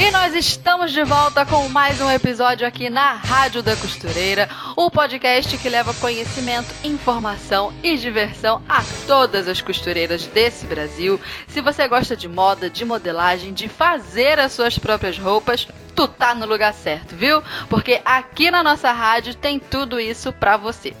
E nós estamos de volta com mais um episódio aqui na Rádio da Costureira, o podcast que leva conhecimento, informação e diversão a todas as costureiras desse Brasil. Se você gosta de moda, de modelagem, de fazer as suas próprias roupas, tu tá no lugar certo, viu? Porque aqui na nossa rádio tem tudo isso pra você.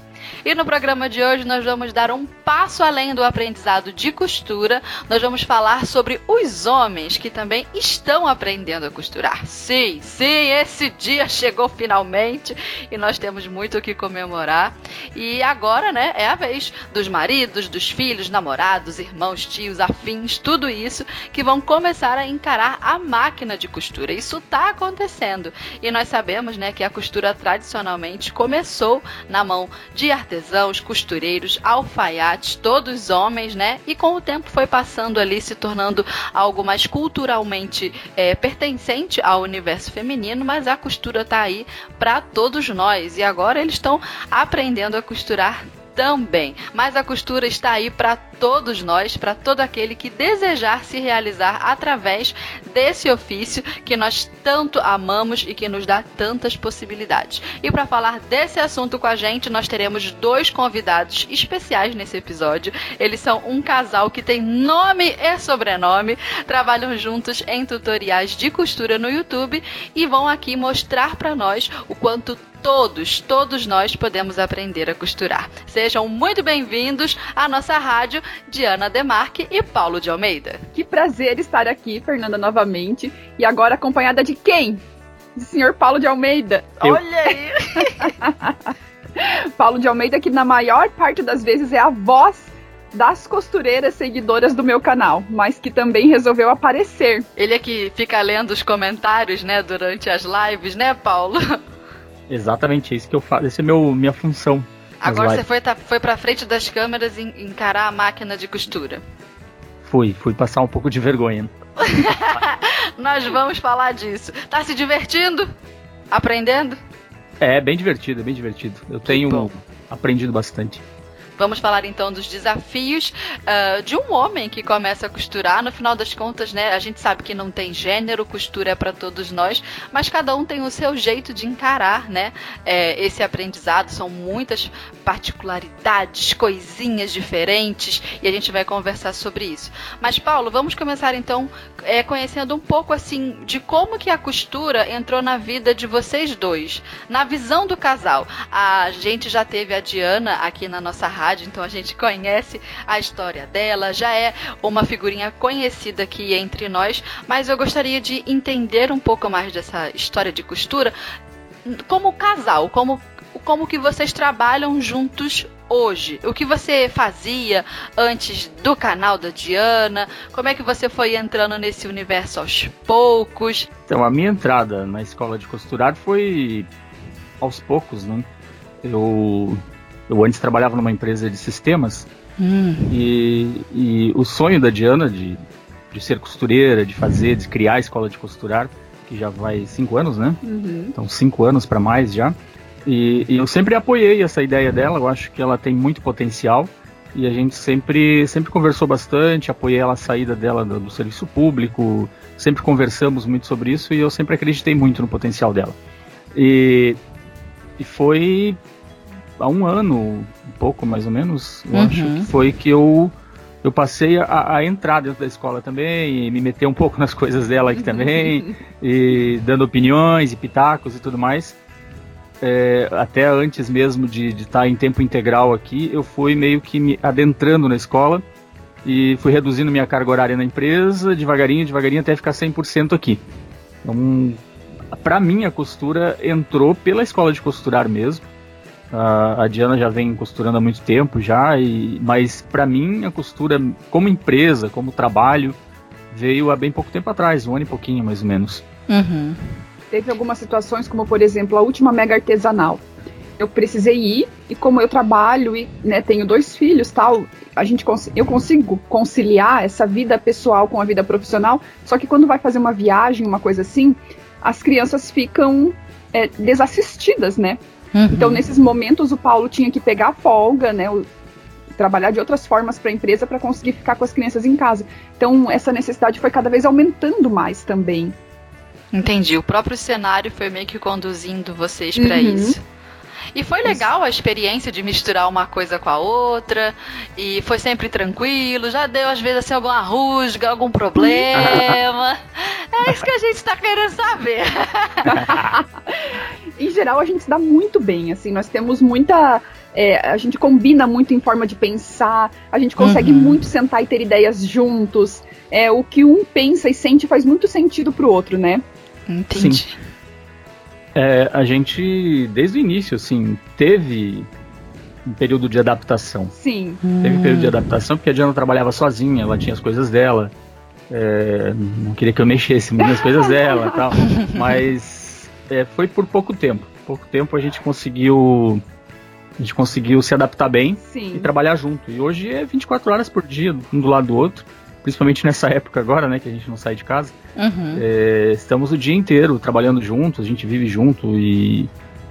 E no programa de hoje nós vamos dar um passo além do aprendizado de costura. Nós vamos falar sobre os homens que também estão aprendendo a costurar. Sim, sim, esse dia chegou finalmente e nós temos muito o que comemorar. E agora, né, é a vez dos maridos, dos filhos, namorados, irmãos, tios, afins, tudo isso que vão começar a encarar a máquina de costura. Isso está acontecendo. E nós sabemos, né, que a costura tradicionalmente começou na mão de artesãos, costureiros, alfaiates, todos homens, né? E com o tempo foi passando ali, se tornando algo mais culturalmente é, pertencente ao universo feminino, mas a costura tá aí para todos nós. E agora eles estão aprendendo a costurar também. Mas a costura está aí para todos nós, para todo aquele que desejar se realizar através desse ofício que nós tanto amamos e que nos dá tantas possibilidades. E para falar desse assunto com a gente, nós teremos dois convidados especiais nesse episódio. Eles são um casal que tem nome e sobrenome, trabalham juntos em tutoriais de costura no YouTube e vão aqui mostrar para nós o quanto todos, todos nós podemos aprender a costurar. Sejam muito bem-vindos à nossa rádio, Diana Demarque e Paulo de Almeida. Que prazer estar aqui, Fernanda, novamente. E agora acompanhada de quem? Do senhor Paulo de Almeida. Eu. Olha aí! Paulo de Almeida, que na maior parte das vezes é a voz das costureiras seguidoras do meu canal, mas que também resolveu aparecer. Ele é que fica lendo os comentários, né, durante as lives, né, Paulo? Exatamente, é isso que eu faço. Essa é meu, minha função. Agora você foi, tá, foi pra frente das câmeras e encarar a máquina de costura. Fui, fui passar um pouco de vergonha. Nós vamos falar disso. Tá se divertindo? Aprendendo? É, bem divertido, bem divertido. Eu tenho aprendido bastante. Vamos falar então dos desafios uh, de um homem que começa a costurar. No final das contas, né, a gente sabe que não tem gênero, costura é para todos nós, mas cada um tem o seu jeito de encarar, né, é, esse aprendizado. São muitas particularidades, coisinhas diferentes e a gente vai conversar sobre isso. Mas Paulo, vamos começar então é, conhecendo um pouco assim de como que a costura entrou na vida de vocês dois, na visão do casal. A gente já teve a Diana aqui na nossa rádio então a gente conhece a história dela, já é uma figurinha conhecida aqui entre nós, mas eu gostaria de entender um pouco mais dessa história de costura como casal, como como que vocês trabalham juntos hoje? O que você fazia antes do canal da Diana? Como é que você foi entrando nesse universo aos poucos? Então, a minha entrada na escola de costurar foi aos poucos, né? Eu eu antes trabalhava numa empresa de sistemas hum. e, e, o sonho da Diana de, de ser costureira, de fazer, de criar a escola de costurar, que já vai cinco anos, né? Uhum. Então cinco anos para mais já. E, e, eu sempre apoiei essa ideia dela. Eu acho que ela tem muito potencial e a gente sempre sempre conversou bastante. Apoiei ela a saída dela do, do serviço público. Sempre conversamos muito sobre isso e eu sempre acreditei muito no potencial dela. E, e foi há um ano, um pouco mais ou menos, eu uhum. acho que foi que eu eu passei a, a, entrar dentro da escola também e me meter um pouco nas coisas dela aqui também, e dando opiniões e pitacos e tudo mais. É, até antes mesmo de estar tá em tempo integral aqui, eu fui meio que me adentrando na escola e fui reduzindo minha carga horária na empresa, devagarinho, devagarinho, até ficar 100% aqui. Então, para mim, a costura entrou pela escola de costurar mesmo. A, a Diana já vem costurando há muito tempo já, e, mas para mim a costura como empresa, como trabalho, veio há bem pouco tempo atrás, um ano e pouquinho mais ou menos. Uhum. Teve algumas situações, como por exemplo a última mega artesanal. Eu precisei ir e como eu trabalho e né, tenho dois filhos, tal, a gente eu consigo conciliar essa vida pessoal com a vida profissional. Só que quando vai fazer uma viagem, uma coisa assim, as crianças ficam é, desassistidas, né? Uhum. Então nesses momentos o Paulo tinha que pegar a folga, né? O, trabalhar de outras formas para a empresa para conseguir ficar com as crianças em casa. Então essa necessidade foi cada vez aumentando mais também. Entendi. O próprio cenário foi meio que conduzindo vocês para uhum. isso. E foi legal a experiência de misturar uma coisa com a outra. E foi sempre tranquilo. Já deu, às vezes, assim, alguma rusga, algum problema. é isso que a gente está querendo saber. em geral, a gente se dá muito bem. Assim, nós temos muita. É, a gente combina muito em forma de pensar, a gente consegue uhum. muito sentar e ter ideias juntos. É, o que um pensa e sente faz muito sentido pro outro, né? Entendi. Sim. É, a gente, desde o início, assim, teve um período de adaptação. Sim. Teve um período de adaptação porque a Diana trabalhava sozinha, ela tinha as coisas dela. É, não queria que eu mexesse muito nas coisas dela tal. Mas é, foi por pouco tempo. Pouco tempo a gente conseguiu. A gente conseguiu se adaptar bem Sim. e trabalhar junto. E hoje é 24 horas por dia, um do lado do outro principalmente nessa época agora, né, que a gente não sai de casa. Uhum. É, estamos o dia inteiro trabalhando juntos, a gente vive junto e,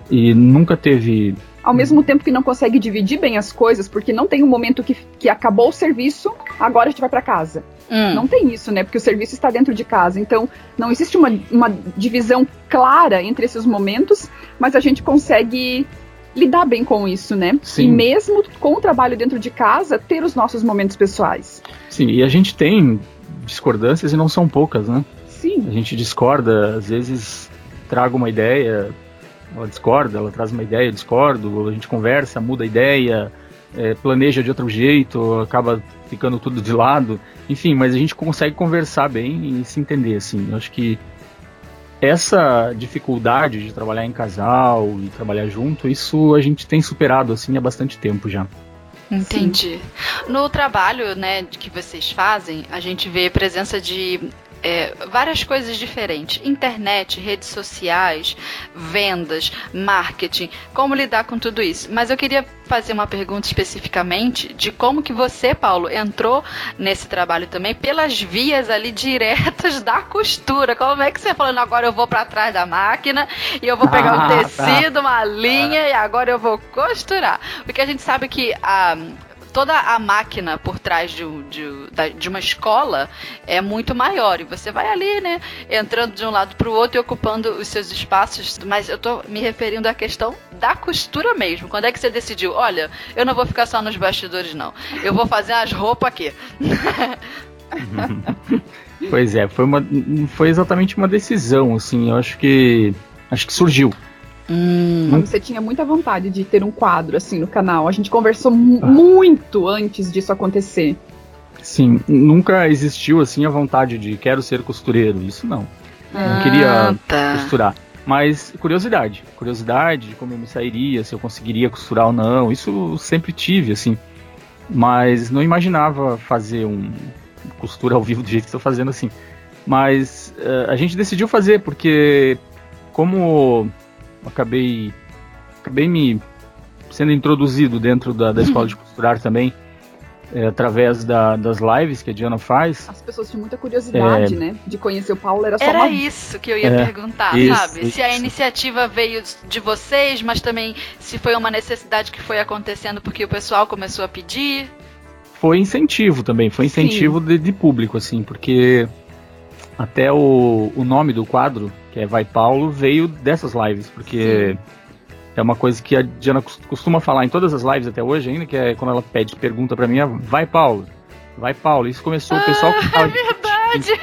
e nunca teve. Ao mesmo tempo que não consegue dividir bem as coisas, porque não tem um momento que, que acabou o serviço, agora a gente vai para casa. Hum. Não tem isso, né? Porque o serviço está dentro de casa. Então, não existe uma, uma divisão clara entre esses momentos, mas a gente consegue lidar bem com isso, né? Sim. E mesmo com o trabalho dentro de casa, ter os nossos momentos pessoais. Sim, e a gente tem discordâncias e não são poucas, né? Sim. A gente discorda, às vezes traga uma ideia, ela discorda, ela traz uma ideia, eu discordo, a gente conversa, muda a ideia, é, planeja de outro jeito, acaba ficando tudo de lado. Enfim, mas a gente consegue conversar bem e se entender, assim. Eu acho que essa dificuldade de trabalhar em casal e trabalhar junto, isso a gente tem superado assim há bastante tempo já. Entendi. Sim. No trabalho, né, que vocês fazem, a gente vê presença de é, várias coisas diferentes: internet, redes sociais, vendas, marketing, como lidar com tudo isso. Mas eu queria fazer uma pergunta especificamente de como que você, Paulo, entrou nesse trabalho também pelas vias ali diretas da costura. Como é que você falando agora eu vou para trás da máquina e eu vou pegar ah, um tá. tecido, tá. uma linha e agora eu vou costurar? Porque a gente sabe que a toda a máquina por trás de, de, de uma escola é muito maior. E você vai ali, né, entrando de um lado para o outro e ocupando os seus espaços. Mas eu tô me referindo à questão da costura mesmo. Quando é que você decidiu? Olha, eu não vou ficar só nos bastidores, não. Eu vou fazer as roupas aqui. pois é, foi, uma, foi exatamente uma decisão, assim, eu acho que acho que surgiu. Hum. Você tinha muita vontade de ter um quadro assim no canal. A gente conversou ah. muito antes disso acontecer. Sim, nunca existiu assim a vontade de quero ser costureiro. Isso não. Ah, não queria tá. costurar. Mas curiosidade, curiosidade de como eu me sairia, se eu conseguiria costurar ou não. Isso sempre tive, assim. Mas não imaginava fazer um costura ao vivo do jeito que estou fazendo assim. Mas uh, a gente decidiu fazer porque como acabei acabei me sendo introduzido dentro da, da escola de costurar também é, através da, das lives que a Diana faz. As pessoas tinham muita curiosidade, é... né? De conhecer o Paulo, era só Era uma... isso que eu ia é, perguntar, isso, sabe? Isso. Se a iniciativa veio de vocês, mas também se foi uma necessidade que foi acontecendo porque o pessoal começou a pedir. Foi incentivo também, foi incentivo de, de, público, assim, porque até o, o nome do quadro que é Vai Paulo, veio dessas lives, porque Sim. é uma coisa que a Diana costuma falar em todas as lives até hoje ainda, que é quando ela pede pergunta para mim, é Vai Paulo, Vai Paulo. Isso começou, o pessoal ah, fala, É verdade!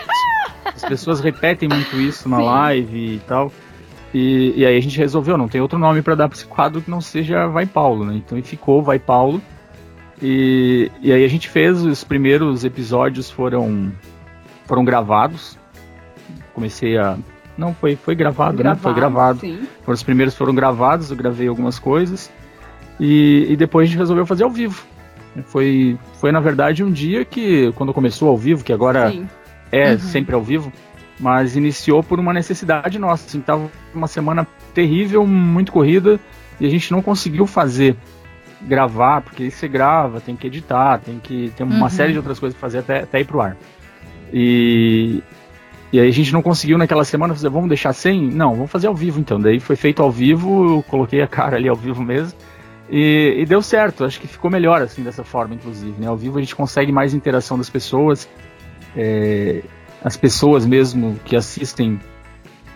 As pessoas repetem muito isso na Sim. live e tal. E, e, aí a gente resolveu, não tem outro nome para dar para esse quadro que não seja Vai Paulo, né? Então ficou Vai Paulo. E, e aí a gente fez, os primeiros episódios foram, foram gravados. Comecei a não, foi, foi gravado, gravado né? Foi gravado. Sim. Os primeiros foram gravados, eu gravei algumas coisas. E, e depois a gente resolveu fazer ao vivo. Foi, foi, na verdade, um dia que, quando começou ao vivo, que agora Sim. é uhum. sempre ao vivo, mas iniciou por uma necessidade nossa. Assim, tava uma semana terrível, muito corrida, e a gente não conseguiu fazer gravar, porque você grava, tem que editar, tem que ter uma uhum. série de outras coisas pra fazer até, até ir pro ar. E, e aí a gente não conseguiu naquela semana fazer, vamos deixar sem? Não, vamos fazer ao vivo então. Daí foi feito ao vivo, eu coloquei a cara ali ao vivo mesmo. E, e, deu certo, acho que ficou melhor assim dessa forma, inclusive. Né? Ao vivo a gente consegue mais interação das pessoas. É, as pessoas mesmo que assistem,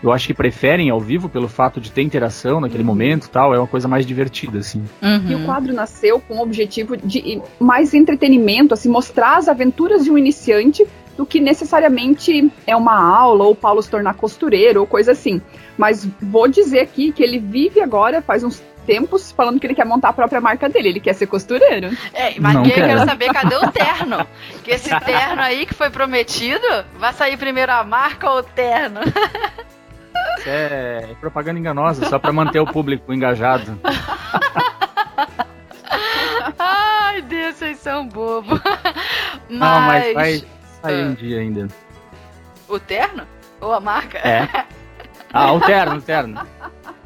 eu acho que preferem ao vivo pelo fato de ter interação naquele uhum. momento tal, é uma coisa mais divertida, assim. Uhum. E o quadro nasceu com o objetivo de mais entretenimento, assim, mostrar as aventuras de um iniciante do que necessariamente é uma aula ou Paulo se tornar costureiro ou coisa assim. Mas vou dizer aqui que ele vive agora, faz uns tempos falando que ele quer montar a própria marca dele, ele quer ser costureiro. É, mas eu quero saber cadê o terno? que esse terno aí que foi prometido, vai sair primeiro a marca ou o terno? Isso é propaganda enganosa, só para manter o público engajado. Ai, Deus, vocês são bobos. Mas... Não, mas vai sair um dia ainda. O terno? Ou a marca? É. Ah, o terno, o terno.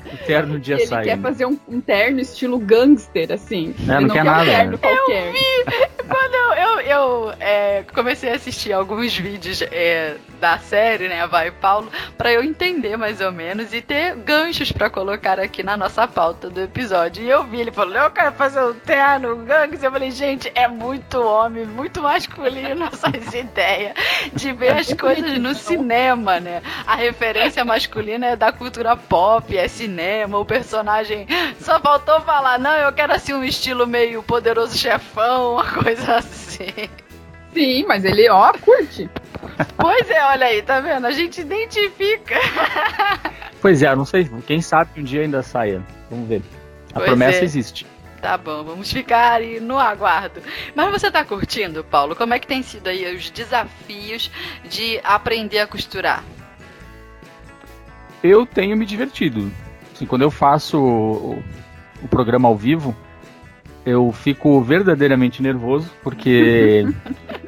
O terno dia ele sai. Ele quer fazer um, um, terno estilo gangster, assim. É, não, não, quer, quer nada. Um terno qualquer. Eu vi! Quando eu, eu, eu é, comecei a assistir alguns vídeos é, da série, né, Vai Paulo, para eu entender mais ou menos e ter ganchos para colocar aqui na nossa pauta do episódio. E eu vi, ele falou, eu quero fazer um terno, um gangster. Eu falei, gente, é muito homem, muito masculino essas ideias de ver as coisas no cinema, né? A referência masculina é da cultura pop, é cinema, o personagem só faltou falar, não, eu quero assim um estilo meio poderoso chefão, uma coisa assim. Sim, mas ele, ó, curte. Pois é, olha aí, tá vendo? A gente identifica. Pois é, não sei, quem sabe um dia ainda saia. Vamos ver. A pois promessa é. existe. Tá bom, vamos ficar aí no aguardo. Mas você tá curtindo, Paulo? Como é que tem sido aí os desafios de aprender a costurar? Eu tenho me divertido. Assim, quando eu faço o, o programa ao vivo, eu fico verdadeiramente nervoso, porque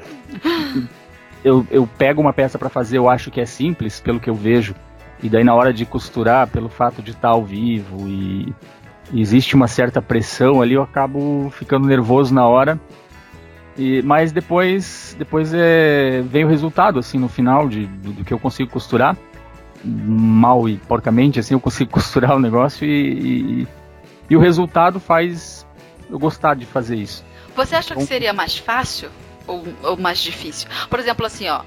eu, eu pego uma peça para fazer, eu acho que é simples, pelo que eu vejo, e daí na hora de costurar, pelo fato de estar ao vivo e, e existe uma certa pressão ali, eu acabo ficando nervoso na hora. E, mas depois, depois é, vem o resultado, assim, no final de, do, do que eu consigo costurar. Mal e porcamente, assim, eu consigo costurar o negócio e, e, e o resultado faz eu gostar de fazer isso. Você acha que então seria mais fácil ou, ou mais difícil? Por exemplo, assim, ó,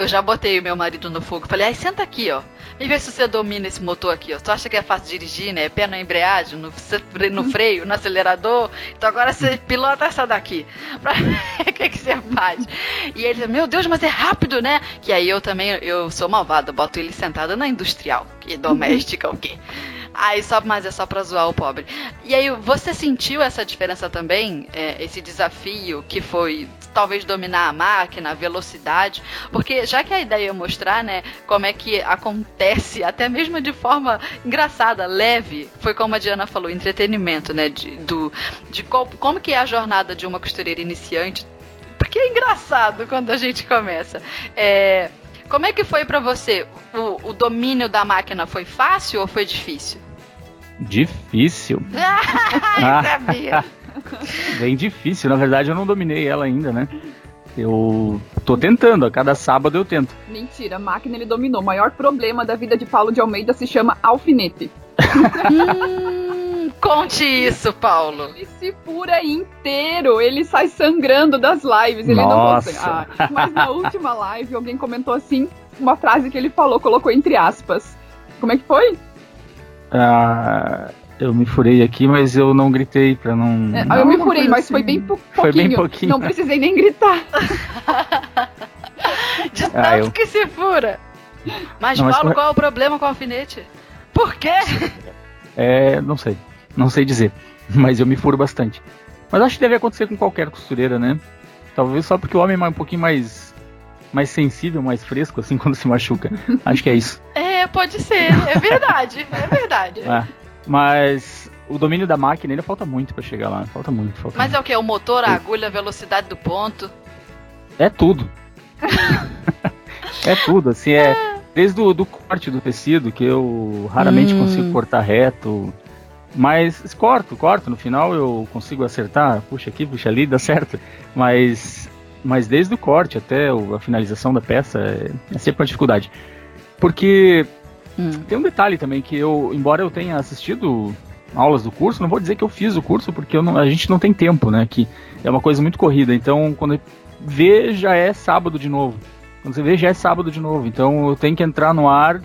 eu já botei o meu marido no fogo. Falei, ai, senta aqui, ó. E vê se você domina esse motor aqui, ó. Tu acha que é fácil dirigir, né? Pé na embreagem, no, no freio, no acelerador. Então agora você pilota essa daqui. O que, que você faz? E ele, meu Deus, mas é rápido, né? Que aí eu também, eu sou malvada. Boto ele sentado na industrial. Que doméstica, o quê? Aí só, mas é só pra zoar o pobre. E aí, você sentiu essa diferença também? É, esse desafio que foi talvez dominar a máquina, a velocidade? Porque já que a ideia é mostrar, né, como é que acontece, até mesmo de forma engraçada, leve, foi como a Diana falou, entretenimento, né? De, do, de co como que é a jornada de uma costureira iniciante. Porque é engraçado quando a gente começa. É, como é que foi para você? O, o, domínio da máquina foi fácil ou foi difícil? Difícil. ah, sabia. Bem difícil, na verdade eu não dominei ela ainda, né? Eu tô tentando, a cada sábado eu tento. Mentira, a máquina ele dominou. O maior problema da vida de Paulo de Almeida se chama alfinete. hum, conte isso, Paulo. Ele se fura inteiro, ele sai sangrando das lives. Ele Nossa. não consegue. Ah, mas na última live, alguém comentou assim, uma frase que ele falou, colocou entre aspas. Como é que foi? Ah, eu me furei aqui, mas eu não gritei pra não. É, eu me furei, mas assim. foi bem pouquinho. Foi bem pouquinho. Não precisei nem gritar. De tanto ah, eu... que se fura. Mas, não, Paulo, mas... qual é o problema com o alfinete? Por quê? É, não sei. Não sei dizer. Mas eu me furo bastante. Mas acho que deve acontecer com qualquer costureira, né? Talvez só porque o homem é um pouquinho mais mais sensível, mais fresco, assim, quando se machuca. Acho que é isso. É, pode ser. É verdade. é verdade. É. Mas o domínio da máquina ainda falta muito para chegar lá. Falta muito. Falta Mas muito. é o que? O motor, a agulha, a velocidade do ponto? É tudo. é tudo, assim, é. Desde o do corte do tecido, que eu raramente hum. consigo cortar reto. Mas corto, corto. No final eu consigo acertar, puxa aqui, puxa ali, dá certo. Mas, mas desde o corte até a finalização da peça é, é sempre uma dificuldade. Porque hum. tem um detalhe também que eu, embora eu tenha assistido aulas do curso, não vou dizer que eu fiz o curso porque não, a gente não tem tempo, né? Que é uma coisa muito corrida. Então, quando vê, já é sábado de novo. Quando você vê, já é sábado de novo. Então, eu tenho que entrar no ar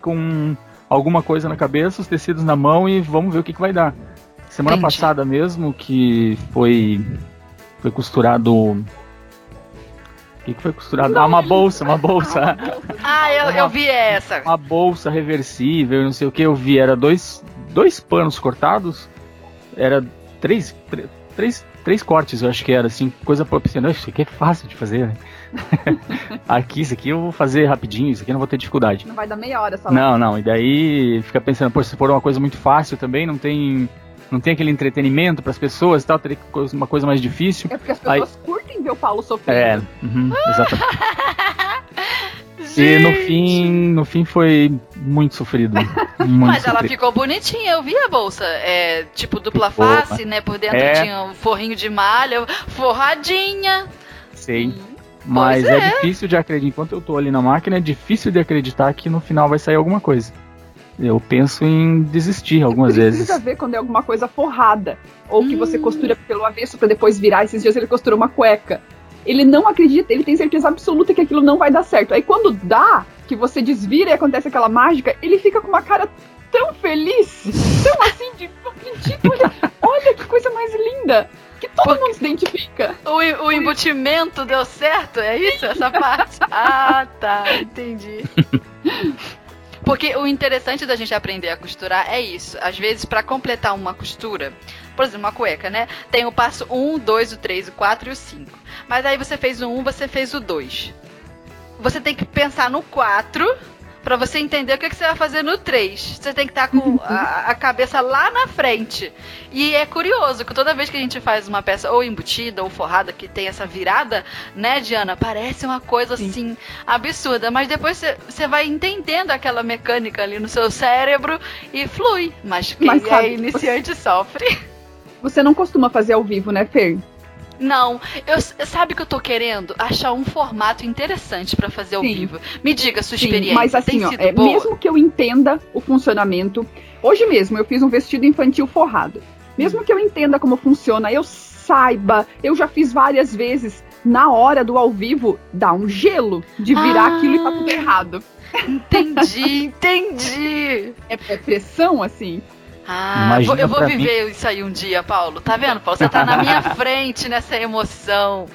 com alguma coisa na cabeça, os tecidos na mão e vamos ver o que, que vai dar. Semana Entendi. passada mesmo, que foi, foi costurado. O que, que foi costurado? Ah, uma bolsa, uma bolsa. ah, eu, eu vi essa. Uma bolsa reversível, não sei o que. Eu vi, era dois, dois panos cortados, era três, três, três cortes, eu acho que era, assim, coisa pensando, isso aqui é fácil de fazer, né? aqui, isso aqui eu vou fazer rapidinho, isso aqui eu não vou ter dificuldade. Não vai dar meia hora essa Não, não, e daí fica pensando, pô, se for uma coisa muito fácil também, não tem não tem aquele entretenimento para as pessoas e tal, teria uma coisa mais difícil. É porque as pessoas Aí... curtem ver o Paulo sofrendo. É, uhum, exatamente. e no fim, no fim foi muito muito Mas ela ficou bonitinha, eu vi a bolsa. É tipo dupla face, né? Por dentro é. tinha um forrinho de malha, forradinha. Sei. Hum. Mas é. é. difícil de acreditar. Enquanto eu tô ali na máquina, é difícil de acreditar que no final vai sair alguma coisa. Eu penso em desistir algumas precisa vezes. Precisa ver quando é alguma coisa forrada. Ou que hum. você costura pelo avesso para depois virar. Esses dias ele costurou uma cueca. Ele não acredita, ele tem certeza absoluta que aquilo não vai dar certo. Aí quando dá, que você desvira e acontece aquela mágica, ele fica com uma cara tão feliz, tão assim de não acredito, olha, olha que coisa mais linda que todo Porque mundo se identifica. O, o embutimento deu certo? É isso? Essa parte? ah, tá. Entendi. Porque o interessante da gente aprender a costurar é isso. Às vezes, para completar uma costura, por exemplo, uma cueca, né? Tem o passo 1, 2, o 3, o 4 e o 5. Mas aí você fez o 1, você fez o 2. Você tem que pensar no 4 para você entender o que, que, você vai fazer no 3. Você tem que estar tá com a, a, cabeça lá na frente. E é curioso que toda vez que a gente faz uma peça ou embutida ou forrada que tem essa virada, né, Diana? Parece uma coisa Sim. assim absurda. Mas depois você vai entendendo aquela mecânica ali no seu cérebro e flui. Mas quem mas, sabe, é iniciante você... sofre. Você não costuma fazer ao vivo, né, Fer? Não, eu sabe que eu tô querendo achar um formato interessante para fazer ao Sim. vivo. Me diga sua Sim, experiência. Mas assim, ó, é, mesmo que eu entenda o funcionamento, hoje mesmo eu fiz um vestido infantil forrado. Mesmo que eu entenda como funciona, eu saiba, eu já fiz várias vezes, na hora do ao vivo, dá um gelo de virar ah, aquilo e tá tudo errado. Entendi, entendi. É, é pressão, assim. Ah, eu vou viver mim. isso aí um dia, Paulo. Tá vendo, Paulo? Você tá na minha frente nessa emoção.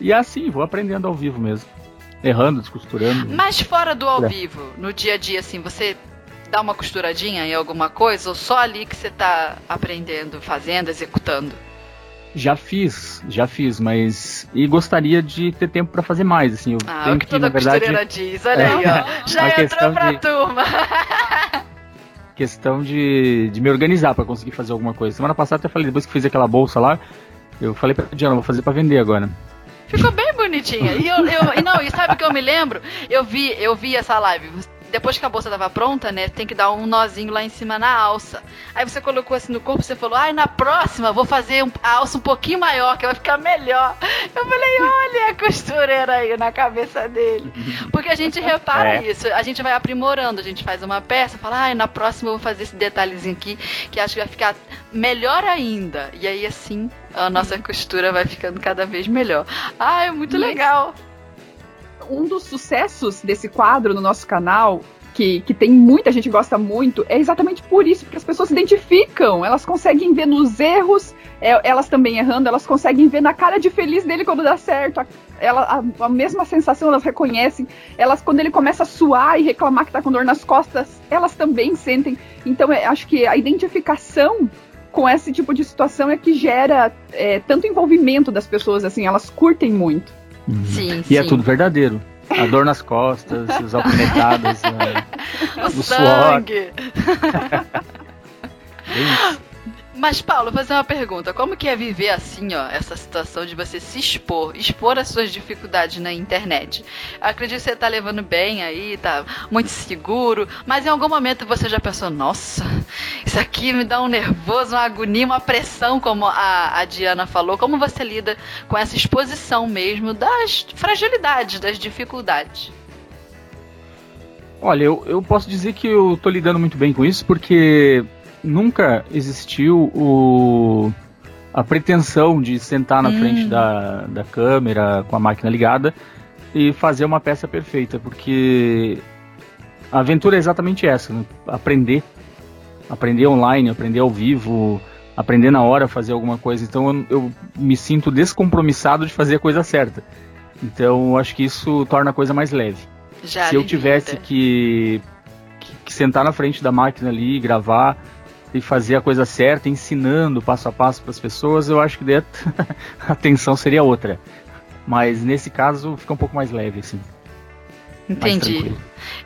E é assim, vou aprendendo ao vivo mesmo. Errando, descosturando. Mas fora do ao é. vivo, no dia a dia, assim, você dá uma costuradinha em alguma coisa ou só ali que você tá aprendendo, fazendo, executando? Já fiz, já fiz, mas. E gostaria de ter tempo para fazer mais, assim. Eu ah, tenho o que, que toda na verdade, costureira diz, olha é, aí, ó. Já entrou pra de, turma. questão de, de me organizar para conseguir fazer alguma coisa. Semana passada até falei, depois que fiz aquela bolsa lá, eu falei pra Diana, vou fazer para vender agora. Ficou bem bonitinha. E eu, eu, e não, e sabe o que eu me lembro? Eu vi, eu vi essa live depois que a bolsa tava pronta, né, tem que dar um nozinho lá em cima na alça. Aí você colocou assim no corpo, você falou, ai, na próxima vou fazer um, a alça um pouquinho maior, que vai ficar melhor. Eu falei, olha a costureira aí na cabeça dele. Porque a gente repara é. isso, a gente vai aprimorando, a gente faz uma peça, fala, ai, na próxima eu vou fazer esse detalhezinho aqui, que acho que vai ficar melhor ainda. E aí assim, a nossa costura vai ficando cada vez melhor. Ah, é muito legal um dos sucessos desse quadro no nosso canal que, que tem muita gente gosta muito, é exatamente por isso, porque as pessoas se identificam, elas conseguem ver nos erros, é, elas também errando, elas conseguem ver na cara de feliz dele quando dá certo, a, ela, a, a, mesma sensação elas reconhecem, elas quando ele começa a suar e reclamar que tá com dor nas costas, elas também sentem. Então, é, acho que a identificação com esse tipo de situação é que gera é, tanto envolvimento das pessoas, assim, elas curtem muito. Uhum. Sim, e é sim. é tudo verdadeiro. A dor nas costas, os alfinetados, né? o, o sangue. Mas, Paulo, vou fazer uma pergunta. Como que é viver assim, ó, essa situação de você se expor, expor as suas dificuldades na internet? Acredito que você tá levando bem aí, tá muito seguro, mas em algum momento você já pensou, nossa, isso aqui me dá um nervoso, uma agonia, uma pressão, como a, a Diana falou. Como você lida com essa exposição mesmo das fragilidades, das dificuldades? Olha, eu, eu posso dizer que eu tô lidando muito bem com isso, porque nunca existiu o, a pretensão de sentar na hum. frente da, da câmera com a máquina ligada e fazer uma peça perfeita, porque a aventura é exatamente essa, né? aprender, aprender online, aprender ao vivo, aprender na hora a fazer alguma coisa. Então eu, eu me sinto descompromissado de fazer a coisa certa. Então acho que isso torna a coisa mais leve. Já Se eu tivesse que, que, que, sentar na frente da máquina ali, gravar e fazer a coisa certa, ensinando passo a passo para as pessoas, eu acho que a tensão seria outra. Mas nesse caso fica um pouco mais leve, assim. Entendi.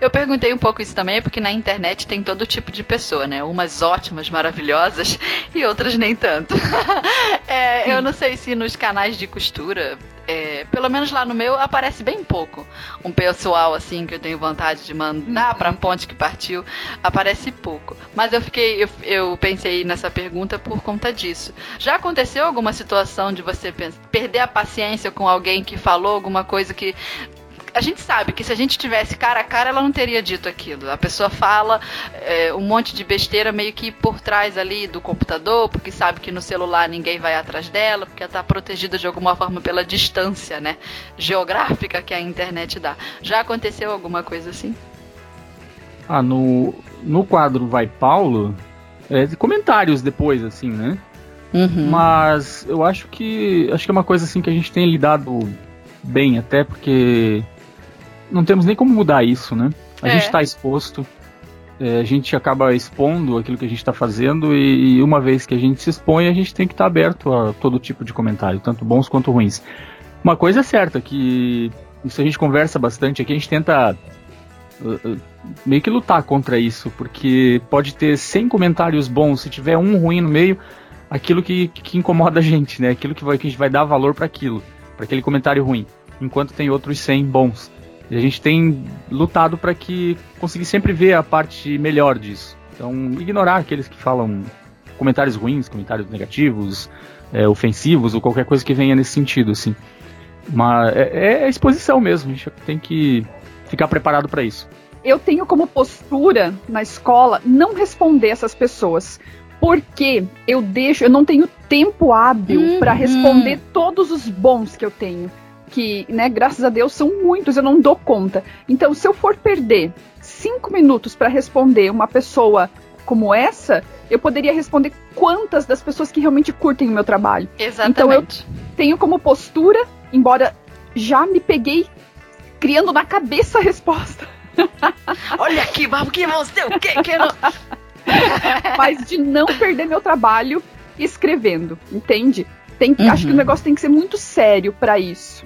Eu perguntei um pouco isso também, porque na internet tem todo tipo de pessoa, né? Umas ótimas, maravilhosas e outras nem tanto. é, eu não sei se nos canais de costura, é, pelo menos lá no meu, aparece bem pouco. Um pessoal assim que eu tenho vontade de mandar uhum. pra ponte que partiu, aparece pouco. Mas eu fiquei, eu, eu pensei nessa pergunta por conta disso. Já aconteceu alguma situação de você perder a paciência com alguém que falou alguma coisa que a gente sabe que se a gente tivesse cara a cara, ela não teria dito aquilo. A pessoa fala é, um monte de besteira meio que por trás ali do computador, porque sabe que no celular ninguém vai atrás dela, porque ela está protegida de alguma forma pela distância, né, geográfica que a internet dá. Já aconteceu alguma coisa assim? Ah, no, no quadro Vai Paulo, é, comentários depois, assim, né? Uhum. Mas eu acho que acho que é uma coisa assim que a gente tem lidado bem, até porque não temos nem como mudar isso, né? A é. gente está exposto, é, a gente acaba expondo aquilo que a gente está fazendo e, e, uma vez que a gente se expõe, a gente tem que estar tá aberto a todo tipo de comentário, tanto bons quanto ruins. Uma coisa é certa, que isso a gente conversa bastante aqui, a gente tenta uh, uh, meio que lutar contra isso, porque pode ter 100 comentários bons, se tiver um ruim no meio, aquilo que, que incomoda a gente, né? Aquilo que, vai, que a gente vai dar valor para aquilo, para aquele comentário ruim, enquanto tem outros 100 bons. E a gente tem lutado para que conseguir sempre ver a parte melhor disso. Então, ignorar aqueles que falam comentários ruins, comentários negativos, é, ofensivos ou qualquer coisa que venha nesse sentido, assim. Mas é, é exposição mesmo, a gente tem que ficar preparado para isso. Eu tenho como postura na escola não responder essas pessoas, porque eu deixo, eu não tenho tempo hábil uhum. para responder todos os bons que eu tenho que, né, graças a Deus são muitos, eu não dou conta. Então, se eu for perder cinco minutos para responder uma pessoa como essa, eu poderia responder quantas das pessoas que realmente curtem o meu trabalho. Exatamente. Então, eu tenho como postura, embora já me peguei criando na cabeça a resposta. Olha aqui, vamos que você o que que não... Mas de não perder meu trabalho escrevendo, entende? Tem, uhum. Acho que o uhum. negócio tem que ser muito sério para isso.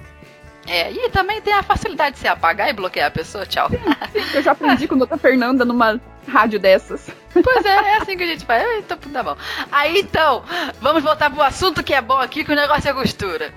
É, e também tem a facilidade de se apagar e bloquear a pessoa, tchau. Sim, eu já aprendi com a outra Fernanda numa rádio dessas. Pois é, é assim que a gente faz. Então, tá bom. Aí então, vamos voltar pro assunto que é bom aqui, que o negócio é costura.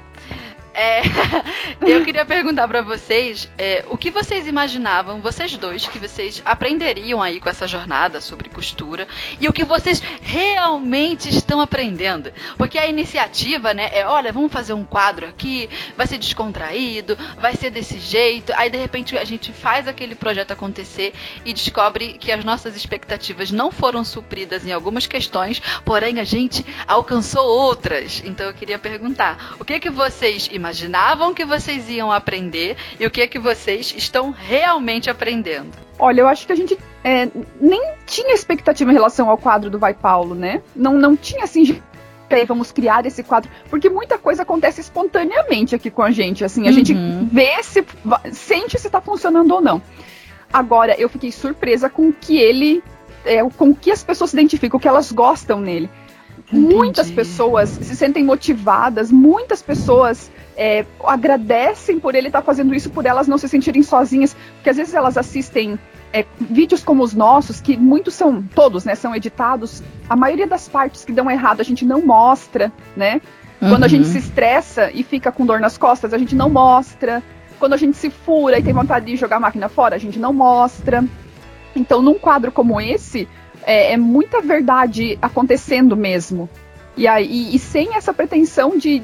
É, eu queria perguntar para vocês é, o que vocês imaginavam, vocês dois, que vocês aprenderiam aí com essa jornada sobre costura e o que vocês realmente estão aprendendo. Porque a iniciativa, né, é: olha, vamos fazer um quadro aqui, vai ser descontraído, vai ser desse jeito. Aí de repente a gente faz aquele projeto acontecer e descobre que as nossas expectativas não foram supridas em algumas questões, porém a gente alcançou outras. Então eu queria perguntar: o que que vocês imaginavam? Imaginavam que vocês iam aprender e o que é que vocês estão realmente aprendendo? Olha, eu acho que a gente é, nem tinha expectativa em relação ao quadro do Vai Paulo, né? Não, não tinha assim vamos criar esse quadro, porque muita coisa acontece espontaneamente aqui com a gente, assim, a uhum. gente vê se sente se tá funcionando ou não. Agora, eu fiquei surpresa com o que ele é, com o que as pessoas se identificam, o que elas gostam nele. Entendi. Muitas pessoas se sentem motivadas, muitas pessoas é, agradecem por ele estar tá fazendo isso, por elas não se sentirem sozinhas, porque às vezes elas assistem é, vídeos como os nossos, que muitos são, todos, né, são editados, a maioria das partes que dão errado a gente não mostra, né? Uhum. Quando a gente uhum. se estressa e fica com dor nas costas, a gente não mostra. Quando a gente se fura e tem vontade de jogar a máquina fora, a gente não mostra. Então, num quadro como esse, é, é muita verdade acontecendo mesmo. E, aí, e sem essa pretensão de,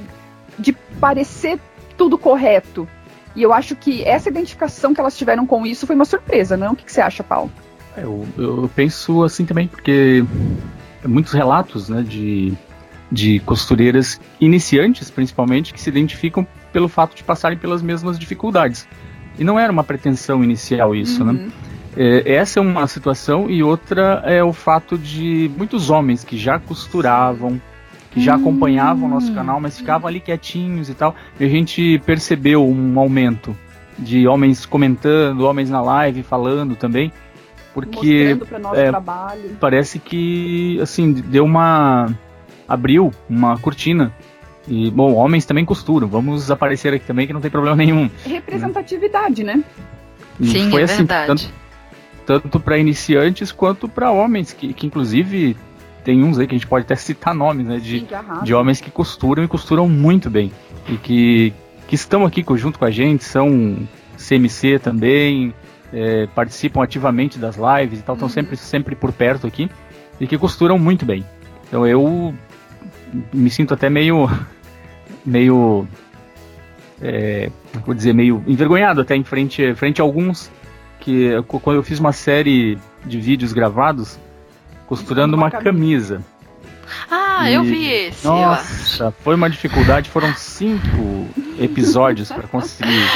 de parecer tudo correto. E eu acho que essa identificação que elas tiveram com isso foi uma surpresa, não? O que, que você acha, Paulo? É, eu, eu, penso assim também, porque muitos relatos né, de, de costureiras iniciantes, principalmente, que se identificam pelo fato de passarem pelas mesmas dificuldades. E não era uma pretensão inicial isso, né? uhum. né? É, essa é uma situação e outra é o fato de muitos homens que já costuravam, que já acompanhavam o nosso hum. canal, mas ficavam ali quietinhos e tal. E a gente percebeu um aumento de homens comentando, homens na live falando também, porque é, parece que assim deu uma abriu uma cortina e bom, homens também costuram. Vamos aparecer aqui também que não tem problema nenhum. Representatividade, né? E Sim, foi é assim, verdade. Tanto, tanto para iniciantes quanto para homens que, que inclusive tem uns aí que a gente pode até citar nomes, né? De, de homens que costuram e costuram muito bem. E que, que estão aqui junto com a gente, são CMC também, é, participam ativamente das lives e tal, estão uhum. sempre, sempre por perto aqui. E que costuram muito bem. Então eu me sinto até meio. meio. É, vou dizer, meio envergonhado até em frente, frente a alguns que quando eu fiz uma série de vídeos gravados costurando uma, uma camisa. Ah, e, eu vi esse. Nossa, foi uma dificuldade. Foram cinco episódios para conseguir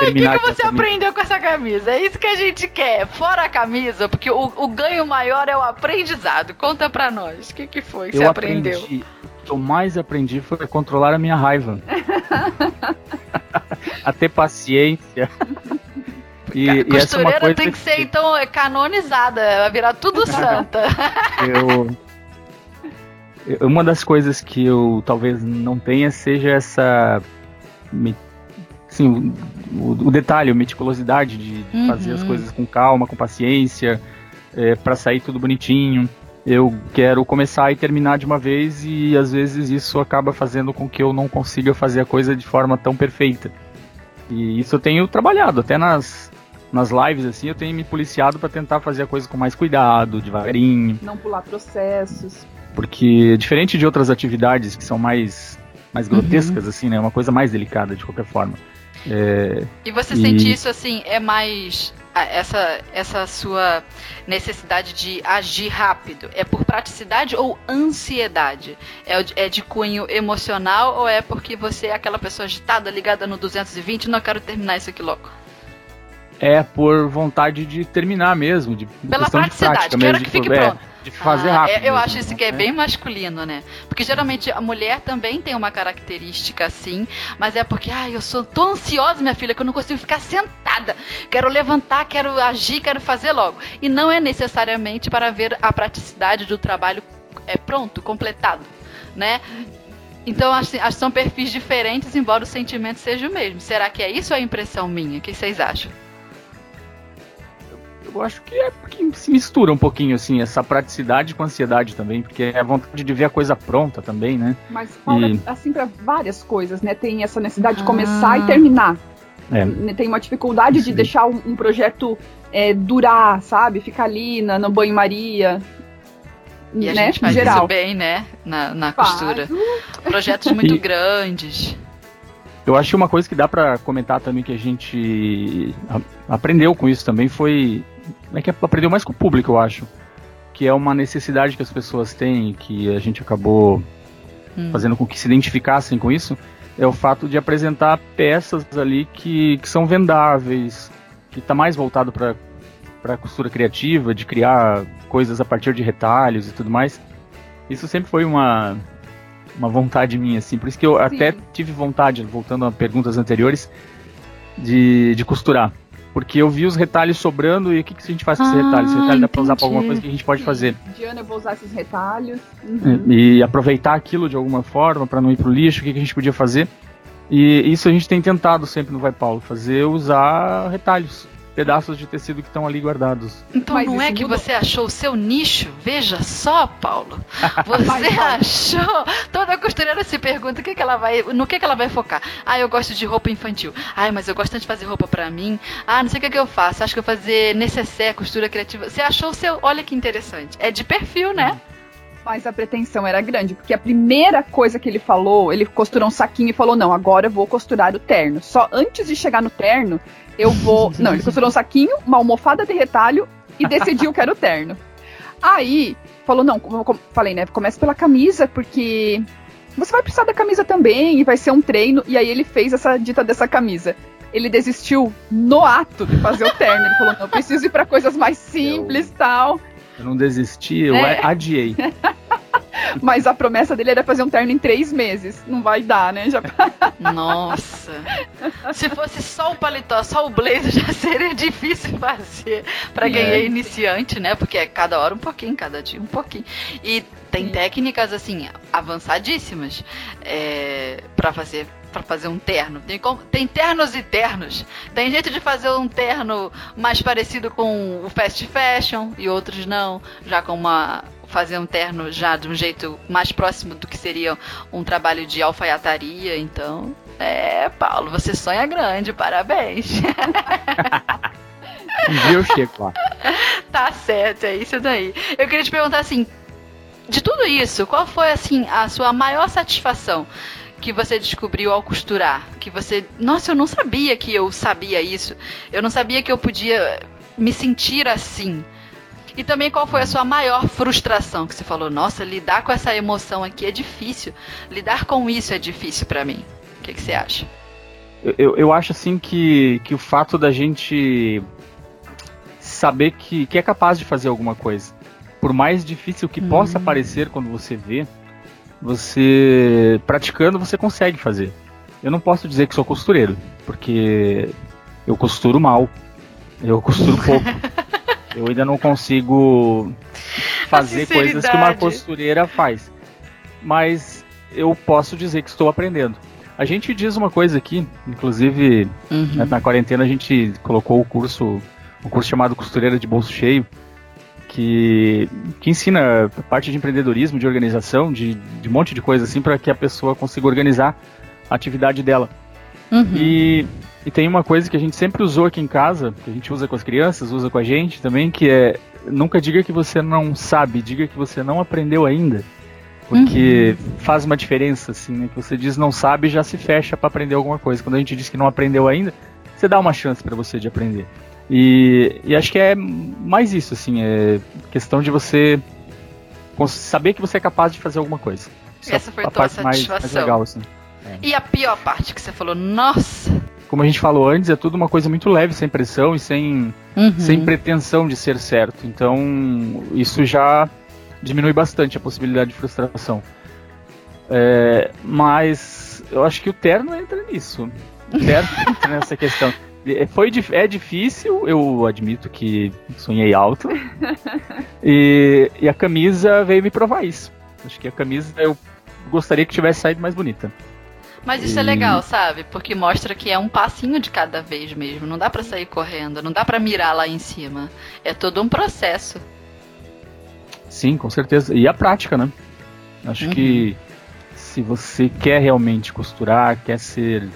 terminar. O que, que você aprendeu com essa camisa? É isso que a gente quer. Fora a camisa, porque o, o ganho maior é o aprendizado. Conta pra nós. O que, que foi que eu você aprendi, aprendeu? O que eu mais aprendi foi controlar a minha raiva. a ter paciência. E, costureira é tem que, que ser, então, canonizada, vai virar tudo santa. eu, uma das coisas que eu talvez não tenha seja essa. Assim, o, o detalhe, a meticulosidade de, de uhum. fazer as coisas com calma, com paciência, é, para sair tudo bonitinho. Eu quero começar e terminar de uma vez, e às vezes isso acaba fazendo com que eu não consiga fazer a coisa de forma tão perfeita. E isso eu tenho trabalhado, até nas, nas lives, assim, eu tenho me policiado para tentar fazer a coisa com mais cuidado, devagarinho. Não pular processos. Porque, diferente de outras atividades que são mais, mais uhum. grotescas, uhum. assim, né? É uma coisa mais delicada, de qualquer forma. É, e você e... sente isso, assim, é mais essa, essa sua necessidade de agir rápido? É por praticidade ou ansiedade? É, é de cunho emocional ou é porque você é aquela pessoa agitada, ligada no 220 e não quero terminar isso aqui logo? É por vontade de terminar mesmo, de Pela praticidade, de quero que fique é, pronto. De fazer ah, rápido. Eu mesmo, acho isso que é bem masculino, né? Porque geralmente a mulher também tem uma característica assim, mas é porque, ai, ah, eu sou tão ansiosa, minha filha, que eu não consigo ficar sentada. Quero levantar, quero agir, quero fazer logo. E não é necessariamente para ver a praticidade do trabalho é pronto, completado, né? Então, que são perfis diferentes, embora o sentimento seja o mesmo. Será que é isso ou é impressão minha? O que vocês acham? Eu acho que é porque se mistura um pouquinho, assim, essa praticidade com ansiedade também, porque é a vontade de ver a coisa pronta também, né? Mas, Paulo, e... assim, para várias coisas, né? Tem essa necessidade de começar ah. e terminar. É. Né, tem uma dificuldade Sim. de deixar um, um projeto é, durar, sabe? Ficar ali na, no banho-maria. E né? a gente faz geral. isso bem, né? Na, na costura. Projetos muito e... grandes. Eu acho que uma coisa que dá para comentar também que a gente aprendeu com isso também foi é que aprendeu mais com o público, eu acho. Que é uma necessidade que as pessoas têm, que a gente acabou hum. fazendo com que se identificassem com isso, é o fato de apresentar peças ali que, que são vendáveis, que está mais voltado para para costura criativa, de criar coisas a partir de retalhos e tudo mais. Isso sempre foi uma uma vontade minha, assim. Por isso que eu Sim. até tive vontade, voltando a perguntas anteriores, de, de costurar. Porque eu vi os retalhos sobrando e o que, que a gente faz com ah, esses retalhos? Esse retalho dá pra usar pra alguma coisa que a gente pode fazer. Diana, eu vou usar esses retalhos. Uhum. E, e, aproveitar aquilo de alguma forma para não ir pro lixo, o que, que a gente podia fazer. E isso a gente tem tentado sempre no Vai Paulo, fazer usar retalhos. Pedaços de tecido que estão ali guardados. Então Mas não é que você achou o seu nicho? Veja só, Paulo. Você achou. Toda costureira se pergunta o que, que ela vai, no que, que ela vai focar. Ah, eu gosto de roupa infantil. Ah, mas eu gosto tanto de fazer roupa para mim. Ah, não sei o que, que eu faço. Acho que eu vou fazer necessaire, costura criativa. Você achou o seu. Olha que interessante. É de perfil, né? Mas a pretensão era grande, porque a primeira coisa que ele falou, ele costurou um saquinho e falou: Não, agora eu vou costurar o terno. Só antes de chegar no terno, eu vou. Não, ele costurou um saquinho, uma almofada de retalho e decidiu que era o terno. Aí, falou: Não, como eu falei, né? Começa pela camisa, porque você vai precisar da camisa também e vai ser um treino. E aí ele fez essa dita dessa camisa. Ele desistiu no ato de fazer o terno. Ele falou: Não, preciso ir para coisas mais simples e tal. Eu não desisti, eu é. adiei. Mas a promessa dele era fazer um terno em três meses. Não vai dar, né? Já... Nossa. Se fosse só o paletó, só o blazer, já seria difícil fazer para quem é. iniciante, né? Porque é cada hora um pouquinho, cada dia um pouquinho. E tem Sim. técnicas, assim, avançadíssimas é, para fazer para fazer um terno. Tem, tem ternos e ternos. Tem jeito de fazer um terno mais parecido com o fast fashion e outros não, já com uma fazer um terno já de um jeito mais próximo do que seria um trabalho de alfaiataria, então, é, Paulo, você sonha grande, parabéns. um dia eu chego lá. Tá certo, é isso daí. Eu queria te perguntar assim, de tudo isso, qual foi assim a sua maior satisfação? que você descobriu ao costurar? Que você, nossa, eu não sabia que eu sabia isso. Eu não sabia que eu podia me sentir assim. E também qual foi a sua maior frustração que você falou, nossa, lidar com essa emoção aqui é difícil. Lidar com isso é difícil para mim. O que, que, você acha? Eu, eu acho assim que, que o fato da gente saber que, que é capaz de fazer alguma coisa, por mais difícil que hum. possa parecer quando você vê, você praticando você consegue fazer. Eu não posso dizer que sou costureiro, porque eu costuro mal. Eu costuro pouco. Eu ainda não consigo fazer coisas que uma costureira faz. Mas eu posso dizer que estou aprendendo. A gente diz uma coisa aqui, inclusive uhum. Né, na quarentena a gente colocou o curso, o curso chamado Costureira de Bolso Cheio, que, que ensina parte de empreendedorismo, de organização, de, de um monte de coisa assim, para que a pessoa consiga organizar a atividade dela. Uhum. E e tem uma coisa que a gente sempre usou aqui em casa, que a gente usa com as crianças, usa com a gente também, que é nunca diga que você não sabe, diga que você não aprendeu ainda. Porque uhum. faz uma diferença, assim, né? Que você diz não sabe já se fecha para aprender alguma coisa. Quando a gente diz que não aprendeu ainda, você dá uma chance para você de aprender. E, e, acho que é mais isso, assim, é questão de você saber que você é capaz de fazer alguma coisa. Essa foi a tua satisfação. Mais, mais legal, assim. É. E a pior parte que você falou, nossa, como a gente falou antes, é tudo uma coisa muito leve, sem pressão e sem, uhum. sem pretensão de ser certo. Então, isso já diminui bastante a possibilidade de frustração. É, mas eu acho que o terno entra nisso. O terno entra nessa questão. É, foi, é difícil, eu admito que sonhei alto. E, e a camisa veio me provar isso. Acho que a camisa eu gostaria que tivesse saído mais bonita. Mas isso e... é legal, sabe? Porque mostra que é um passinho de cada vez mesmo. Não dá para sair correndo, não dá para mirar lá em cima. É todo um processo. Sim, com certeza. E a prática, né? Acho uhum. que se você quer realmente costurar, quer ser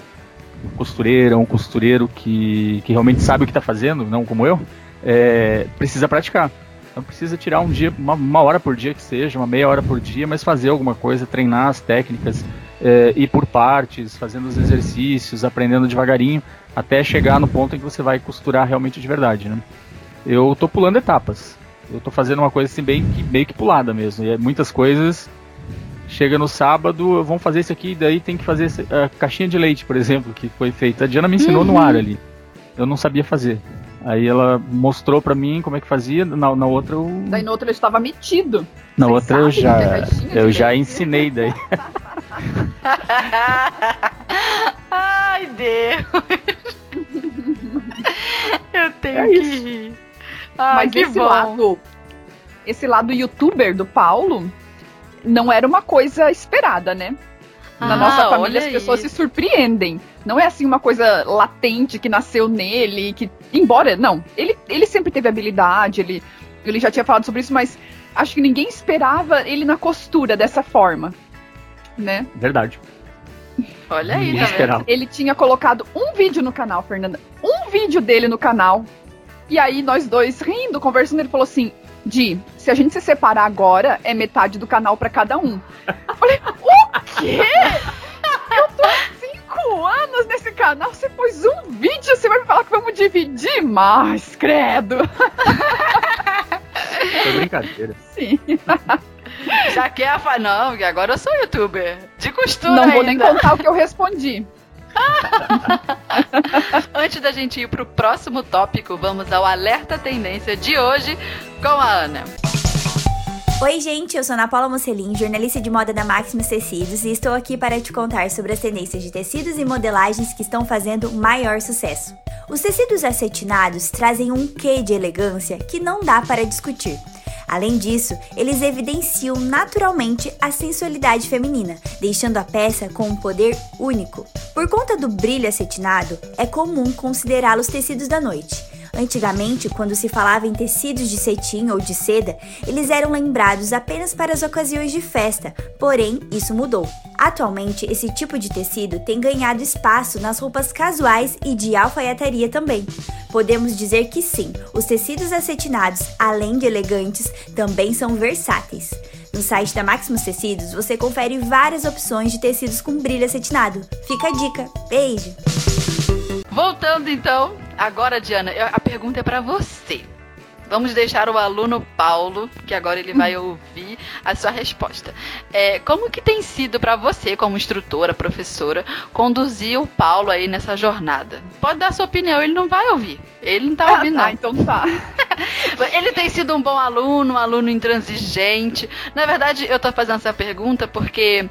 costureira, um costureiro que, que realmente sabe o que está fazendo, não como eu, é, precisa praticar. Não precisa tirar um dia, uma, uma, hora por dia que seja, uma meia hora por dia, mas fazer alguma coisa, treinar as técnicas, é, ir por partes, fazendo os exercícios, aprendendo devagarinho, até chegar no ponto em que você vai costurar realmente de verdade, né? Eu tô pulando etapas. Eu tô fazendo uma coisa assim bem meio que pulada mesmo. E é muitas coisas chega no sábado, vamos fazer isso aqui, daí tem que fazer a caixinha de leite, por exemplo, que foi feita. A Diana me ensinou uhum. no ar ali. Eu não sabia fazer. Aí ela mostrou para mim como é que fazia, na, na outra eu... Daí na outra eu estava metido. Na Vocês outra eu já, eu já ensinei daí. Ai, Deus. Eu tenho é que rir. Mas que esse bom. lado, esse lado youtuber do Paulo não era uma coisa esperada, né? Na nossa família as pessoas se surpreendem. Não é assim uma coisa latente que nasceu nele, que embora não, ele, ele sempre teve habilidade, ele ele já tinha falado sobre isso, mas acho que ninguém esperava ele na costura dessa forma, né? Verdade. Olha aí, tá Ele tinha colocado um vídeo no canal, Fernanda. Um vídeo dele no canal. E aí nós dois rindo, conversando, ele falou assim: Di, se a gente se separar agora, é metade do canal para cada um. Eu falei, o quê? Eu tô há cinco anos nesse canal, você pôs um vídeo, você vai me falar que vamos dividir? Mas, credo. Foi brincadeira. Sim. Já quer a fa... Não, agora eu sou youtuber. De costura Não ainda. vou nem contar o que eu respondi. Antes da gente ir pro próximo tópico, vamos ao alerta tendência de hoje com a Ana. Oi, gente, eu sou Ana Paula Mocelin, jornalista de moda da Maximus Tecidos, e estou aqui para te contar sobre as tendências de tecidos e modelagens que estão fazendo maior sucesso. Os tecidos acetinados trazem um quê de elegância que não dá para discutir. Além disso, eles evidenciam naturalmente a sensualidade feminina, deixando a peça com um poder único. Por conta do brilho acetinado, é comum considerá-los tecidos da noite. Antigamente, quando se falava em tecidos de cetim ou de seda, eles eram lembrados apenas para as ocasiões de festa, porém, isso mudou. Atualmente, esse tipo de tecido tem ganhado espaço nas roupas casuais e de alfaiataria também. Podemos dizer que sim, os tecidos acetinados, além de elegantes, também são versáteis. No site da Maximus Tecidos, você confere várias opções de tecidos com brilho acetinado. Fica a dica. Beijo! Voltando então, agora, Diana, a pergunta é para você. Vamos deixar o aluno Paulo, que agora ele vai ouvir a sua resposta. É, como que tem sido para você, como instrutora, professora, conduzir o Paulo aí nessa jornada? Pode dar sua opinião, ele não vai ouvir. Ele não tá ah, ouvindo, tá, então tá. ele tem sido um bom aluno, um aluno intransigente. Na verdade, eu tô fazendo essa pergunta porque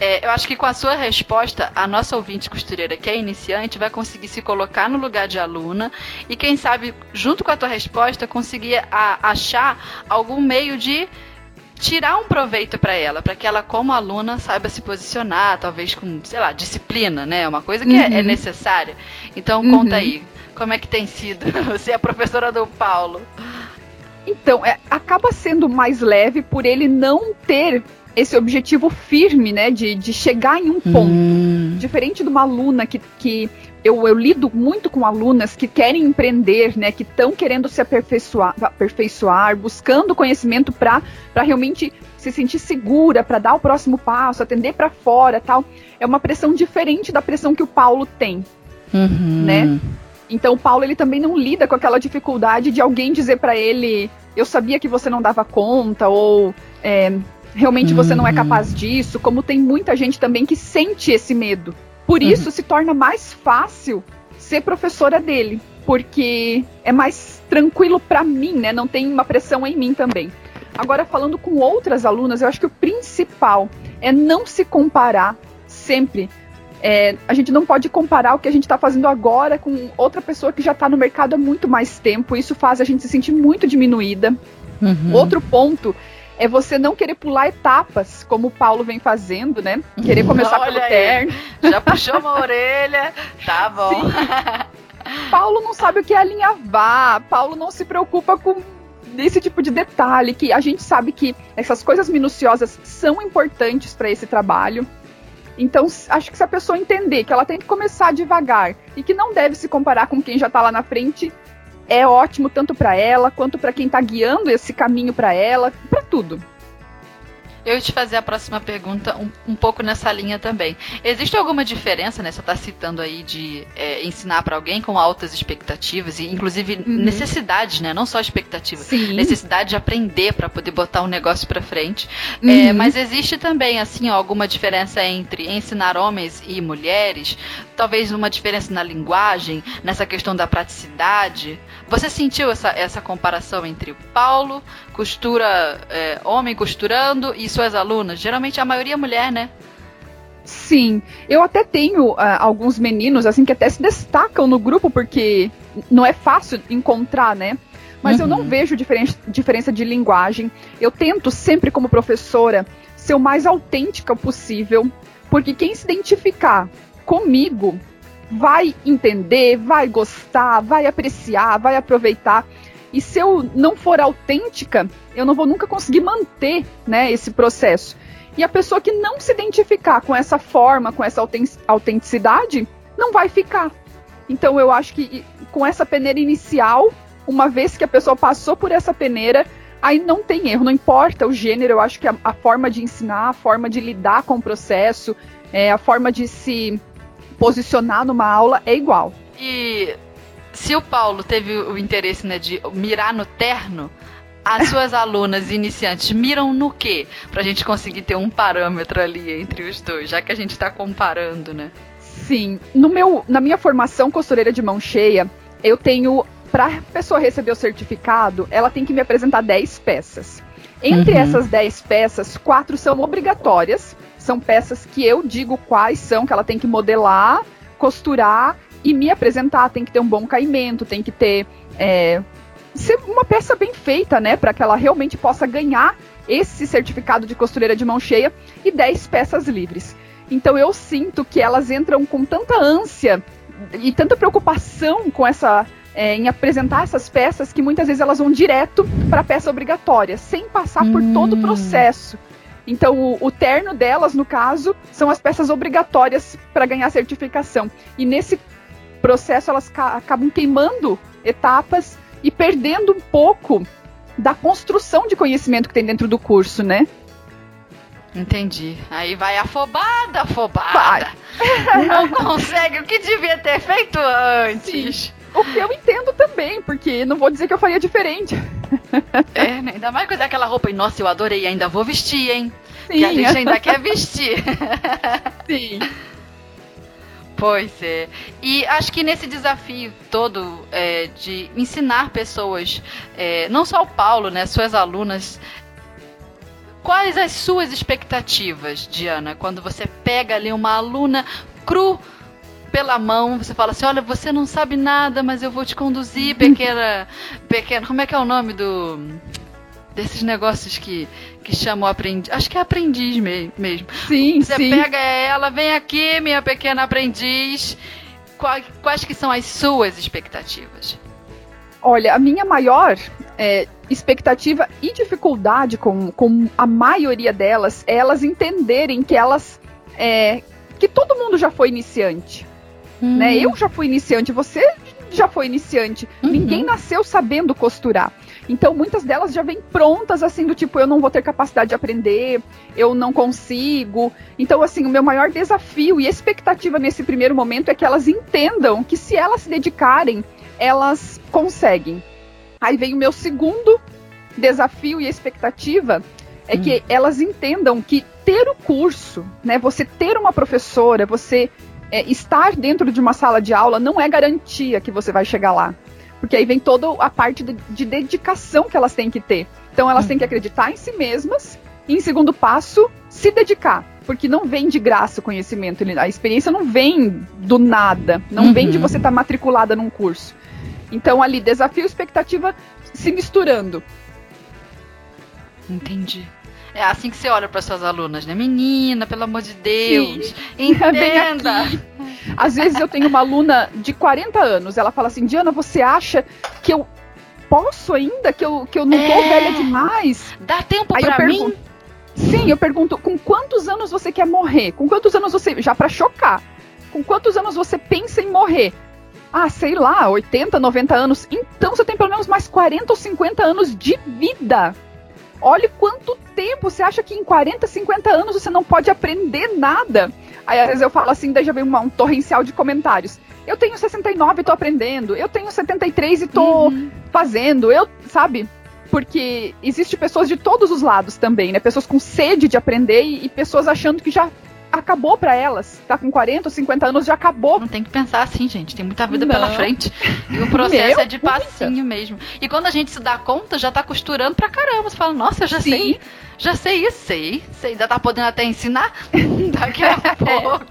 é, eu acho que com a sua resposta, a nossa ouvinte costureira, que é iniciante, vai conseguir se colocar no lugar de aluna e, quem sabe, junto com a tua resposta, conseguir a, achar algum meio de tirar um proveito para ela, para que ela, como aluna, saiba se posicionar, talvez com, sei lá, disciplina, né? Uma coisa que uhum. é, é, necessária. Então, uhum. conta aí, como é que tem sido? Você é a professora do Paulo. Então, é, acaba sendo mais leve por ele não ter esse objetivo firme, né, de, de chegar em um ponto. Hum. Diferente de uma aluna que, que eu, eu lido muito com alunas que querem empreender, né, que estão querendo se aperfeiçoar, aperfeiçoar buscando conhecimento para realmente se sentir segura, para dar o próximo passo, atender para fora tal. É uma pressão diferente da pressão que o Paulo tem, uhum. né? Então o Paulo ele também não lida com aquela dificuldade de alguém dizer para ele eu sabia que você não dava conta ou é, realmente você não é uhum. capaz disso, como tem muita gente também que sente esse medo. Por uhum. isso se torna mais fácil ser professora dele, porque é mais tranquilo para mim, né? Não tem uma pressão em mim também. Agora falando com outras alunas, eu acho que o principal é não se comparar sempre. É, a gente não pode comparar o que a gente está fazendo agora com outra pessoa que já está no mercado há muito mais tempo. Isso faz a gente se sentir muito diminuída. Uhum. Outro ponto é você não querer pular etapas, como o Paulo vem fazendo, né? Querer começar Olha pelo aí. terno. Já puxou uma orelha, tá bom. Paulo não sabe o que é alinhavar, Paulo não se preocupa com esse tipo de detalhe, que a gente sabe que essas coisas minuciosas são importantes para esse trabalho. Então, acho que se a pessoa entender que ela tem que começar devagar e que não deve se comparar com quem já está lá na frente, é ótimo tanto para ela quanto para quem está guiando esse caminho para ela, para tudo. Eu ia te fazer a próxima pergunta um, um pouco nessa linha também. Existe alguma diferença, né? Você está citando aí de é, ensinar para alguém com altas expectativas e, inclusive, uhum. necessidades, né? Não só expectativa, Sim. necessidade de aprender para poder botar um negócio para frente. É, uhum. É, mas existe também, assim, ó, alguma diferença entre ensinar homens e mulheres? Talvez uma diferença na linguagem, nessa questão da praticidade. Você sentiu essa, essa comparação entre o Paulo, costura, é, homem costurando, e suas alunas? Geralmente a maioria é mulher, né? Sim, eu até tenho uh, alguns meninos assim que até se destacam no grupo porque não é fácil encontrar, né? Mas uhum. eu não uhum. vejo diferen diferença de linguagem. Eu tento sempre como professora ser o mais autêntica possível, Porque quem se identificar comigo vai entender, vai gostar, vai apreciar, vai aproveitar. E se eu não for autêntica, eu não vou nunca conseguir manter né, esse processo. E a pessoa que não se identificar com essa forma, com essa autenticidade, não vai ficar. Então eu acho que com essa peneira inicial, uma vez que a pessoa passou por essa peneira, aí não tem erro, não importa o gênero, eu acho que a, a forma de ensinar, a forma de lidar com o processo, é, a forma de se posicionar numa aula é igual. E se o Paulo teve o interesse né, de mirar no terno, as suas alunas iniciantes miram no quê? Pra gente conseguir ter um parâmetro ali entre os dois, já que a gente tá comparando, né? Sim. No meu, na minha formação costureira de mão cheia, eu tenho. Pra pessoa receber o certificado, ela tem que me apresentar 10 peças. Entre uhum. essas 10 peças, quatro são obrigatórias. São peças que eu digo quais são, que ela tem que modelar, costurar e me apresentar. Tem que ter um bom caimento, tem que ter. É, ser uma peça bem feita, né? Para que ela realmente possa ganhar esse certificado de costureira de mão cheia e 10 peças livres. Então eu sinto que elas entram com tanta ânsia e tanta preocupação com essa é, em apresentar essas peças que muitas vezes elas vão direto para a peça obrigatória, sem passar hum. por todo o hum. processo. Então, o, o, terno delas, no caso, são as peças obrigatórias para ganhar certificação. E nesse processo, elas acabam queimando etapas e perdendo um pouco da construção de conhecimento que tem dentro do curso, né? Entendi. Aí vai afobada, afobada. Vai. Não consegue o que devia ter feito antes. Sim. O que eu entendo também, porque não vou dizer que eu faria diferente. É, né? ainda mais com aquela roupa. E, nossa, eu adorei, ainda vou vestir, hein? Sim. Que a gente ainda quer vestir. Sim. Pois é. E acho que nesse desafio todo é, de ensinar pessoas, é, não só o Paulo, né, suas alunas, Quais as suas expectativas, Diana, quando você pega ali uma aluna cru pela mão, você fala assim: olha, você não sabe nada, mas eu vou te conduzir, pequena. pequena como é que é o nome do. Desses negócios que, que chamam aprendiz? Acho que é aprendiz me, mesmo. Sim, você sim. pega ela, vem aqui, minha pequena aprendiz. Quais, quais que são as suas expectativas? Olha, a minha maior é, expectativa e dificuldade com, com a maioria delas é elas entenderem que elas. É, que todo mundo já foi iniciante. Hum. Né? Eu já fui iniciante, você já foi iniciante. Uhum. Ninguém nasceu sabendo costurar. Então, muitas delas já vêm prontas, assim, do tipo, eu não vou ter capacidade de aprender, eu não consigo. Então, assim, o meu maior desafio e expectativa nesse primeiro momento é que elas entendam que se elas se dedicarem, elas conseguem. Aí vem o meu segundo desafio e expectativa é hum. que elas entendam que ter o curso, né, você ter uma professora, você é, estar dentro de uma sala de aula não é garantia que você vai chegar lá. Porque aí vem toda a parte de, de dedicação que elas têm que ter. Então elas têm que acreditar em si mesmas e, em segundo passo, se dedicar. Porque não vem de graça o conhecimento. A experiência não vem do nada. Não uhum. vem de uhum. você estar tá matriculada num curso. Então, ali, desafio e expectativa se misturando. Entendi. É assim que você olha para suas alunas, né? Menina, pelo amor de Deus, Sim. entenda. Às vezes eu tenho uma aluna de 40 anos, ela fala assim: Diana, você acha que eu posso ainda? Que eu, que eu não é... tô velha demais? Dá tempo Aí pra mim? Sim, eu pergunto: com quantos anos você quer morrer? Com quantos anos você. Já para chocar. Com quantos anos você pensa em morrer? ah, sei lá, 80, 90 anos. Então você tem pelo menos mais 40 ou 50 anos de vida. Olha quanto tempo você acha que em 40, 50 anos você não pode aprender nada. Aí às vezes eu falo assim, daí já vem uma, um torrencial de comentários. Eu tenho 69 e tô aprendendo. Eu tenho 73 e tô uhum. fazendo. Eu, sabe? Porque existe pessoas de todos os lados também, né? Pessoas com sede de aprender e, e pessoas achando que já acabou para elas. Tá com 40 ou 50 anos, já acabou. Não tem que pensar assim, gente. Tem muita vida Não. pela frente. E o processo Meu, é de passinho mesmo. E quando a gente se dá conta, já tá costurando pra caramba. Você fala, nossa, eu já Sim. sei. Já sei isso, sei. Você ainda tá podendo até ensinar daqui a pouco.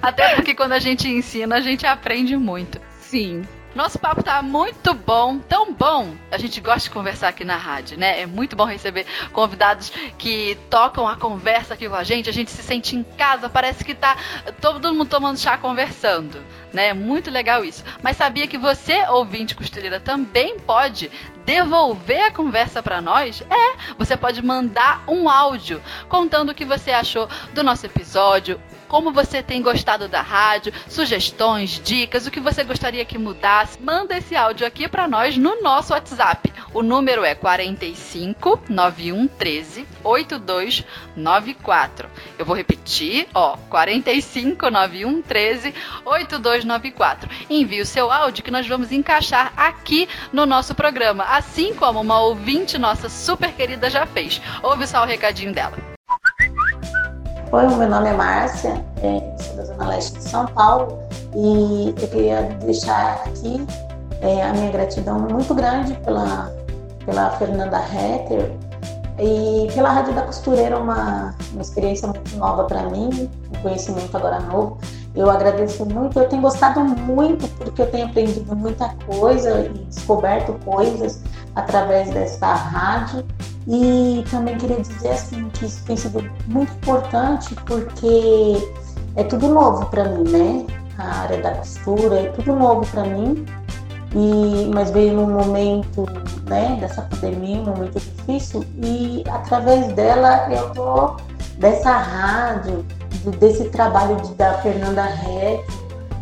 até porque quando a gente ensina, a gente aprende muito. Sim. Nosso papo tá muito bom, tão bom. A gente gosta de conversar aqui na rádio, né? É muito bom receber convidados que tocam a conversa aqui com a gente. A gente se sente em casa, parece que tá todo mundo tomando chá conversando, né? É muito legal isso. Mas sabia que você, ouvinte costureira, também pode devolver a conversa para nós? É, você pode mandar um áudio contando o que você achou do nosso episódio, como você tem gostado da rádio, sugestões, dicas, o que você gostaria que mudasse. Manda esse áudio aqui para nós no nosso WhatsApp. O número é 45 91 13 8294. Eu vou repetir, ó, 45 91 13 8294. Envie o seu áudio que nós vamos encaixar aqui no nosso programa, assim como uma ouvinte nossa super querida já fez. Ouve só o recadinho dela. Oi, meu nome é Márcia, é, sou da Zona Leste de São Paulo e eu queria deixar aqui é, a minha gratidão muito grande pela, pela Fernanda Hetter e pela Rádio da Costureira, uma, uma experiência muito nova para mim, um conhecimento agora novo. Eu agradeço muito, eu tenho gostado muito porque eu tenho aprendido muita coisa e descoberto coisas através dessa rádio e também queria dizer assim que isso tem sido muito importante porque é tudo novo para mim, né? A área da costura é tudo novo para mim. E mas veio num momento, né, dessa pandemia, um momento difícil e através dela eu tô dessa rádio, desse trabalho de, da Fernanda Ré,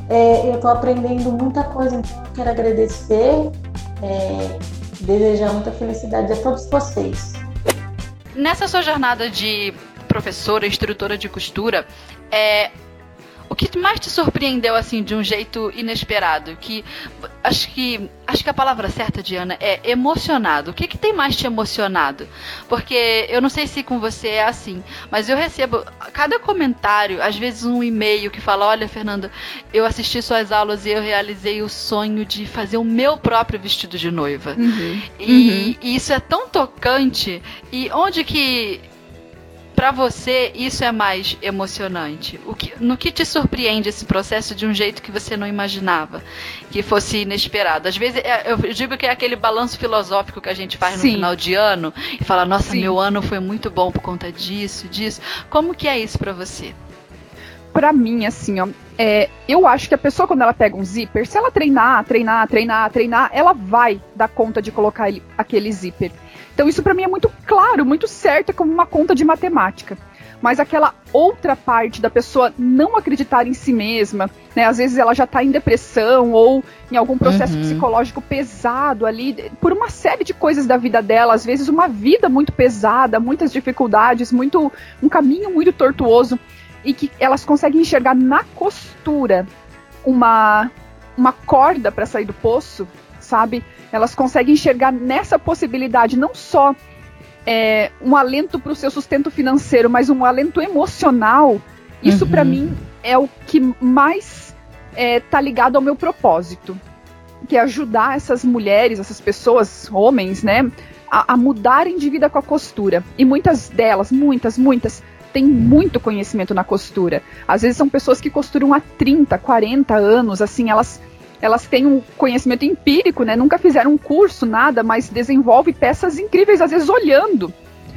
é, eu tô aprendendo muita coisa, então eu quero agradecer é, desejar muita felicidade a todos vocês. Nessa sua jornada de professora, instrutora de costura, é, o que mais te surpreendeu assim de um jeito inesperado? Que acho que acho que a palavra certa, Diana, é emocionado. O que, que tem mais te emocionado? Porque eu não sei se com você é assim, mas eu recebo cada comentário, às vezes um e-mail que fala: "Olha, Fernanda, eu assisti suas aulas e eu realizei o sonho de fazer o meu próprio vestido de noiva". Uhum. E, uhum. e isso é tão tocante. E onde que para você isso é mais emocionante? O que, no que te surpreende esse processo de um jeito que você não imaginava, que fosse inesperado? Às vezes é, eu digo que é aquele balanço filosófico que a gente faz no Sim. final de ano e fala: "Nossa, Sim. meu ano foi muito bom por conta disso, disso". Como que é isso para você? Para mim, assim, ó, é, eu acho que a pessoa, quando ela pega um zíper, se ela treinar, treinar, treinar, treinar, ela vai dar conta de colocar ele, aquele zíper. Então isso para mim é muito claro, muito certo, é como uma conta de matemática. Mas aquela outra parte da pessoa não acreditar em si mesma, né? Às vezes ela já está em depressão ou em algum processo uhum. psicológico pesado ali, por uma série de coisas da vida dela, às vezes uma vida muito pesada, muitas dificuldades, muito um caminho muito tortuoso e que elas conseguem enxergar na costura uma uma corda para sair do poço, sabe? Elas conseguem enxergar nessa possibilidade não só é, um alento para o seu sustento financeiro, mas um alento emocional. Isso uhum. para mim é o que mais está é, ligado ao meu propósito, que é ajudar essas mulheres, essas pessoas, homens, né, a, a mudarem de vida com a costura. E muitas delas, muitas, muitas, têm muito conhecimento na costura. Às vezes são pessoas que costuram há 30, 40 anos, assim, elas elas têm um conhecimento empírico, né? Nunca fizeram um curso, nada, mas desenvolvem peças incríveis, às vezes olhando.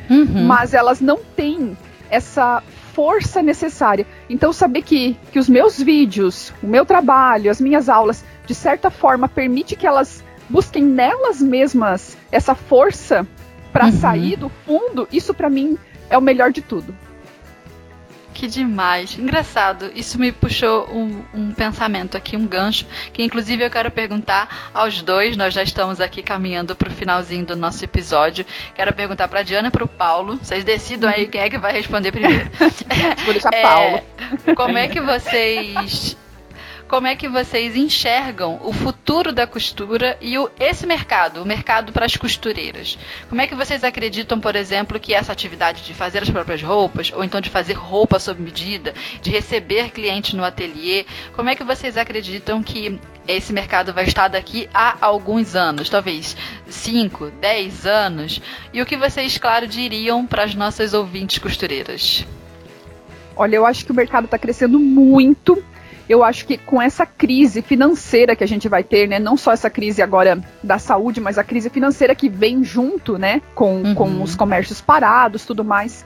Uhum. Mas elas não têm essa força necessária. Então, saber que, que os meus vídeos, o meu trabalho, as minhas aulas, de certa forma, permite que elas busquem nelas mesmas essa força para uhum. sair do fundo, isso para mim é o melhor de tudo. Que demais. Engraçado. Isso me puxou um, um, pensamento aqui, um gancho, que inclusive eu quero perguntar aos dois. Nós já estamos aqui caminhando para o finalzinho do nosso episódio. Quero perguntar para Diana e para o Paulo. Vocês decidam aí quem é que vai responder primeiro. Vou deixar é, Paulo. Como é que vocês como é que vocês enxergam o futuro da costura e o, esse mercado, o mercado para as costureiras. Como é que vocês acreditam, por exemplo, que essa atividade de fazer as próprias roupas, ou então de fazer roupa sob medida, de receber clientes no ateliê, como é que vocês acreditam que esse mercado vai estar daqui a alguns anos, talvez 5, 10 anos? E o que vocês, claro, diriam para as nossas ouvintes costureiras? Olha, eu acho que o mercado está crescendo muito eu acho que com essa crise financeira que a gente vai ter, né, não só essa crise agora da saúde, mas a crise financeira que vem junto, né, com, uhum. com os comércios parados, tudo mais.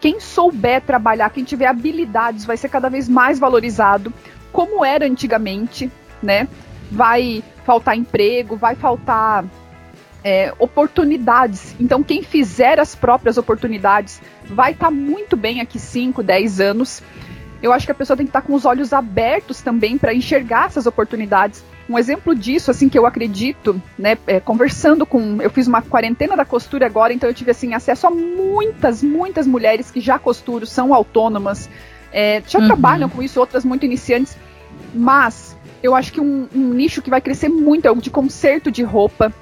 Quem souber trabalhar, quem tiver habilidades, vai ser cada vez mais valorizado, como era antigamente, né? Vai faltar emprego, vai faltar é, oportunidades. Então, quem fizer as próprias oportunidades vai estar tá muito bem aqui 5, 10 anos. Eu acho que a pessoa tem que estar com os olhos abertos também para enxergar essas oportunidades. Um exemplo disso, assim, que eu acredito, né, é, conversando com. Eu fiz uma quarentena da costura agora, então eu tive, assim, acesso a muitas, muitas mulheres que já costuram, são autônomas, é, já uhum. trabalham com isso, outras muito iniciantes. Mas eu acho que um, um nicho que vai crescer muito é o de conserto de roupa.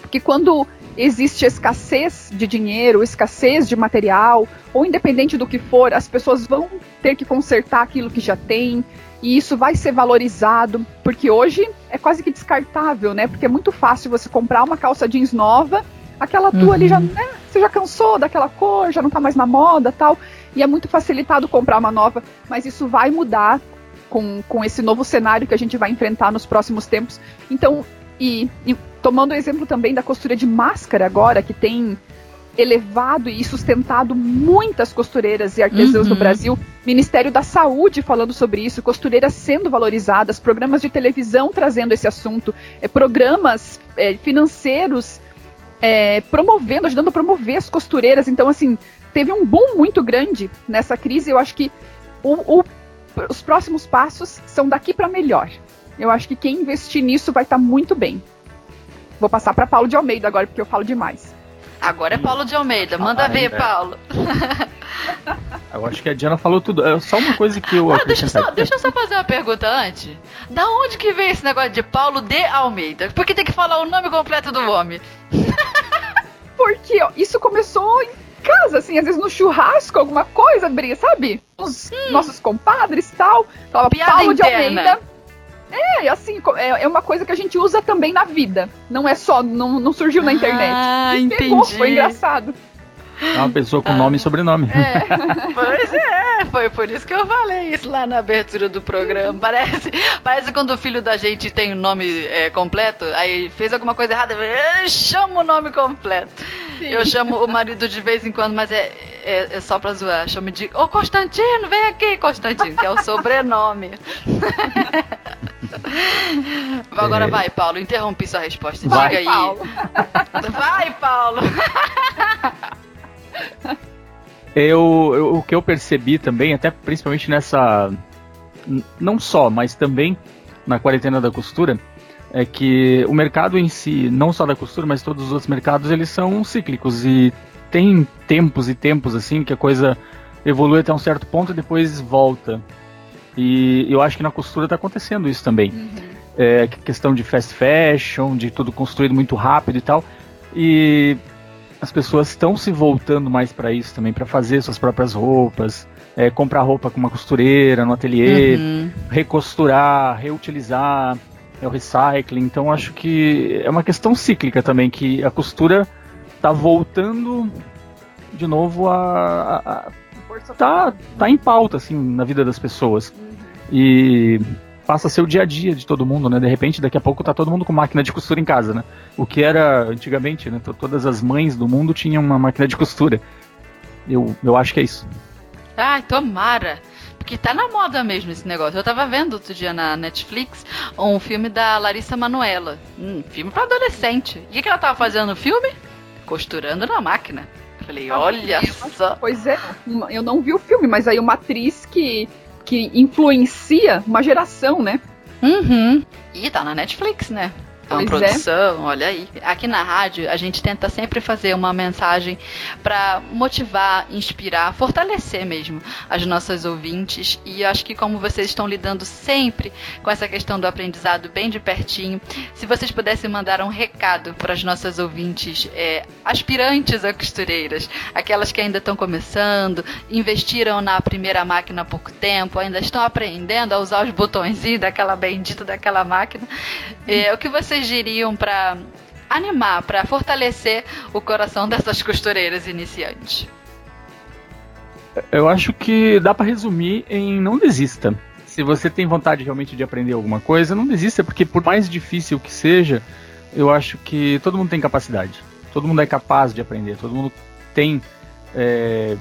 Porque quando existe escassez de dinheiro, escassez de material, ou independente do que for, as pessoas vão ter que consertar aquilo que já tem, e isso vai ser valorizado, porque hoje é quase que descartável, né? Porque é muito fácil você comprar uma calça jeans nova, aquela tua uhum. ali já, uhum. né, você já cansou daquela cor, já não tá mais na moda, tal, e é muito facilitado comprar uma nova, mas isso vai mudar com, com esse novo cenário que a gente vai enfrentar nos próximos tempos. Então, e, e tomando o exemplo também da costura de máscara agora, que tem elevado e sustentado muitas costureiras e artesãos uhum. no Brasil. Ministério da Saúde falando sobre isso, costureiras sendo valorizadas, programas de televisão trazendo esse assunto, é, programas é, financeiros é, promovendo, ajudando a promover as costureiras. Então, assim, teve um boom muito grande nessa crise. Eu acho que o, o, os próximos passos são daqui para melhor. Eu acho que quem investir nisso vai estar tá muito bem. Vou passar para Paulo de Almeida agora, porque eu falo demais. Agora é Paulo de Almeida. Manda ah, ver, é. Paulo. Eu acho que a Diana falou tudo. É só uma coisa que eu. Ah, deixa, só, deixa eu só fazer uma pergunta antes. Da onde que vem esse negócio de Paulo de Almeida? Por que tem que falar o nome completo do homem? Porque ó, isso começou em casa, assim, às vezes no churrasco, alguma coisa, Bria, sabe? Os hum. nossos compadres e tal. Falava Paulo interna. de Almeida. É, assim, é, é uma coisa que a gente usa também na vida. Não é só, não, não surgiu na internet. Ah, e entendi. Pegou, foi engraçado. É uma pessoa com ah. nome e sobrenome. É. pois é, foi por isso que eu falei isso lá na abertura do programa. Parece, parece quando o filho da gente tem o nome é, completo, aí fez alguma coisa errada, eu chamo o nome completo. Sim. Eu chamo o marido de vez em quando, mas é, é, é só pra zoar. Chamo de, ô Constantino, vem aqui, Constantino, que é o sobrenome. Agora é. vai, Paulo, interrompi sua resposta. Vai, Diga aí. Paulo. Vai, Paulo. Eu, eu, o que eu percebi também, até principalmente nessa. Não só, mas também na quarentena da costura, é que o mercado em si, não só da costura, mas todos os outros mercados, eles são cíclicos e tem tempos e tempos assim que a coisa evolui até um certo ponto e depois volta. E eu acho que na costura está acontecendo isso também. Uhum. É, questão de fast fashion, de tudo construído muito rápido e tal. E as pessoas estão se voltando mais para isso também, para fazer suas próprias roupas, é, comprar roupa com uma costureira no ateliê, uhum. recosturar, reutilizar, é o recycling. Então acho que é uma questão cíclica também, que a costura está voltando de novo a, a, a tá, tá em pauta assim na vida das pessoas. E passa a ser o dia a dia de todo mundo, né? De repente, daqui a pouco tá todo mundo com máquina de costura em casa, né? O que era antigamente, né? Todas as mães do mundo tinham uma máquina de costura. Eu, eu acho que é isso. Ai, tomara. Porque tá na moda mesmo esse negócio. Eu tava vendo outro dia na Netflix um filme da Larissa Manoela. Um filme pra adolescente. E o que ela tava fazendo no filme? Costurando na máquina. Falei, olha só. Pois é, eu não vi o filme, mas aí uma atriz que que influencia uma geração, né? Uhum. E tá na Netflix, né? É uma produção, é. olha aí. Aqui na rádio, a gente tenta sempre fazer uma mensagem para motivar, inspirar, fortalecer mesmo as nossas ouvintes. E acho que como vocês estão lidando sempre com essa questão do aprendizado bem de pertinho, se vocês pudessem mandar um recado para as nossas ouvintes é, aspirantes a costureiras, aquelas que ainda estão começando, investiram na primeira máquina há pouco tempo, ainda estão aprendendo a usar os botõezinhos daquela bendita daquela máquina, é, o que vocês vocês diriam para animar, para fortalecer o coração dessas costureiras iniciantes? Eu acho que dá para resumir em não desista. Se você tem vontade realmente de aprender alguma coisa, não desista, porque por mais difícil que seja, eu acho que todo mundo tem capacidade. Todo mundo é capaz de aprender, todo mundo tem é,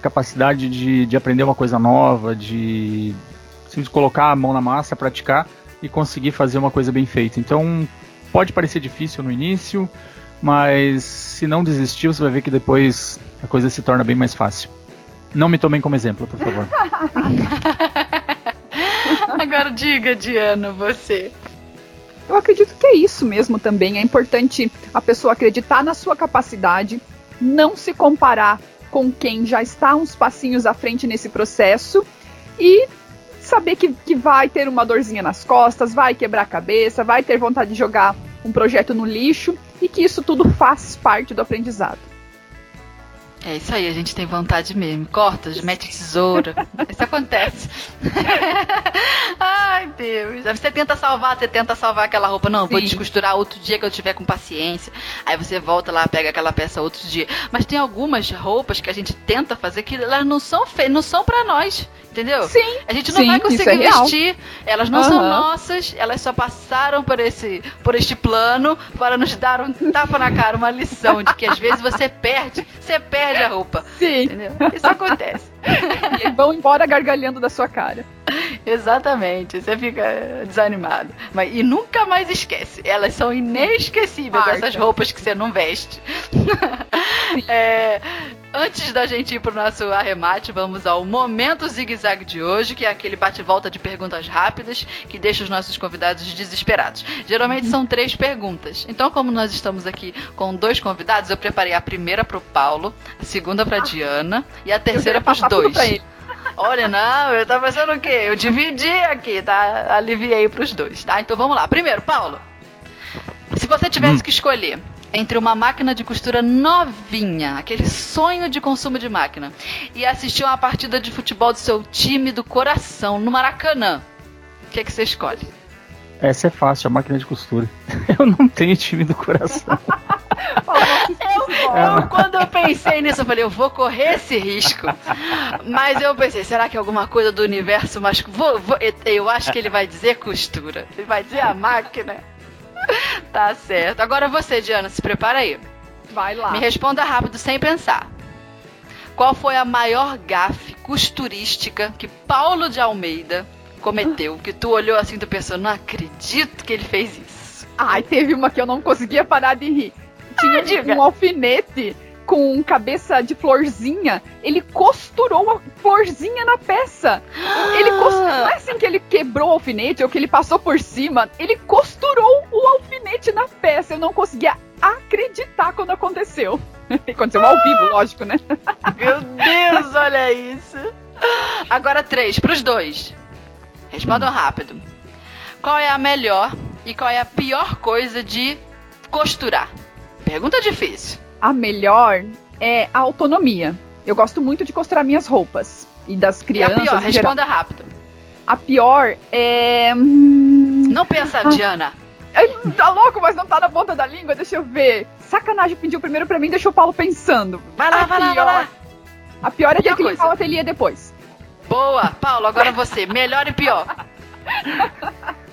capacidade de, de aprender uma coisa nova, de, de colocar a mão na massa, praticar e conseguir fazer uma coisa bem feita. Então, pode parecer difícil no início, mas se não desistir, você vai ver que depois a coisa se torna bem mais fácil. Não me tomem como exemplo, por favor. Agora diga, Diana, você. Eu acredito que é isso mesmo também. É importante a pessoa acreditar na sua capacidade, não se comparar com quem já está uns passinhos à frente nesse processo e saber que, que vai ter uma dorzinha nas costas, vai quebrar a cabeça, vai ter vontade de jogar um projeto no lixo e que isso tudo faz parte do aprendizado. É isso aí, a gente tem vontade mesmo. Corta, mete tesoura. Isso acontece. Ai, Deus. Você tenta salvar, você tenta salvar aquela roupa. Não, Sim. vou descosturar outro dia que eu tiver com paciência. Aí você volta lá, pega aquela peça outro dia. Mas tem algumas roupas que a gente tenta fazer que elas não são feitas, não são para nós. Entendeu? Sim. A gente não sim, vai conseguir é vestir. Elas não uhum. são nossas, elas só passaram por esse por este plano para nos dar um tapa na cara, uma lição de que às vezes você perde, você perde a roupa. Sim. Entendeu? Isso acontece. E vão embora gargalhando da sua cara. Exatamente, você fica desanimado. Mas, e nunca mais esquece. Elas são inesquecíveis, Marca. essas roupas que você não veste. é, Antes da gente ir pro nosso arremate, vamos ao momento zigue-zague de hoje, que é aquele bate-volta de perguntas rápidas que deixa os nossos convidados desesperados. Geralmente são três perguntas. Então, como nós estamos aqui com dois convidados, eu preparei a primeira pro Paulo, a segunda pra Diana e a terceira pros dois. Olha, não, eu tava pensando o quê? Eu dividi aqui, tá? Aliviei pros dois, tá? Então vamos lá. Primeiro, Paulo. Se você tivesse hum. que escolher entre uma máquina de costura novinha, aquele sonho de consumo de máquina, e assistir uma partida de futebol do seu time do coração no Maracanã, o que, é que você escolhe? Essa é fácil, a máquina de costura. Eu não tenho time do coração. eu, eu, quando eu pensei nisso, eu falei, eu vou correr esse risco. Mas eu pensei, será que é alguma coisa do universo mas Vou, vou, eu acho que ele vai dizer costura. Ele vai dizer a máquina. tá certo. Agora você, Diana, se prepara aí. Vai lá. Me responda rápido, sem pensar. Qual foi a maior gafe costurística que Paulo de Almeida cometeu? Que tu olhou assim, tu pensou, não acredito que ele fez isso. Ai, teve uma que eu não conseguia parar de rir. Tinha ah, um alfinete com cabeça de florzinha, ele costurou a florzinha na peça. Ele costurou, não é assim que ele quebrou o alfinete ou que ele passou por cima, ele costurou o alfinete na peça. Eu não conseguia acreditar quando aconteceu. Aconteceu ao vivo, lógico, né? Meu Deus, olha isso. Agora três, pros dois. Respondam rápido. Qual é a melhor e qual é a pior coisa de costurar? Pergunta difícil a melhor é a autonomia. Eu gosto muito de costurar minhas roupas. E das crianças. E a pior? Responda geral. rápido. A pior é. Hum, não pensa, ah. Diana. Tá louco, mas não tá na ponta da língua? Deixa eu ver. Sacanagem pediu primeiro pra mim, deixa o Paulo pensando. Vai lá, a vai pior... lá, vai lá. A pior é ter que limpar o ateliê depois. Boa, Paulo, agora você. Melhor e pior.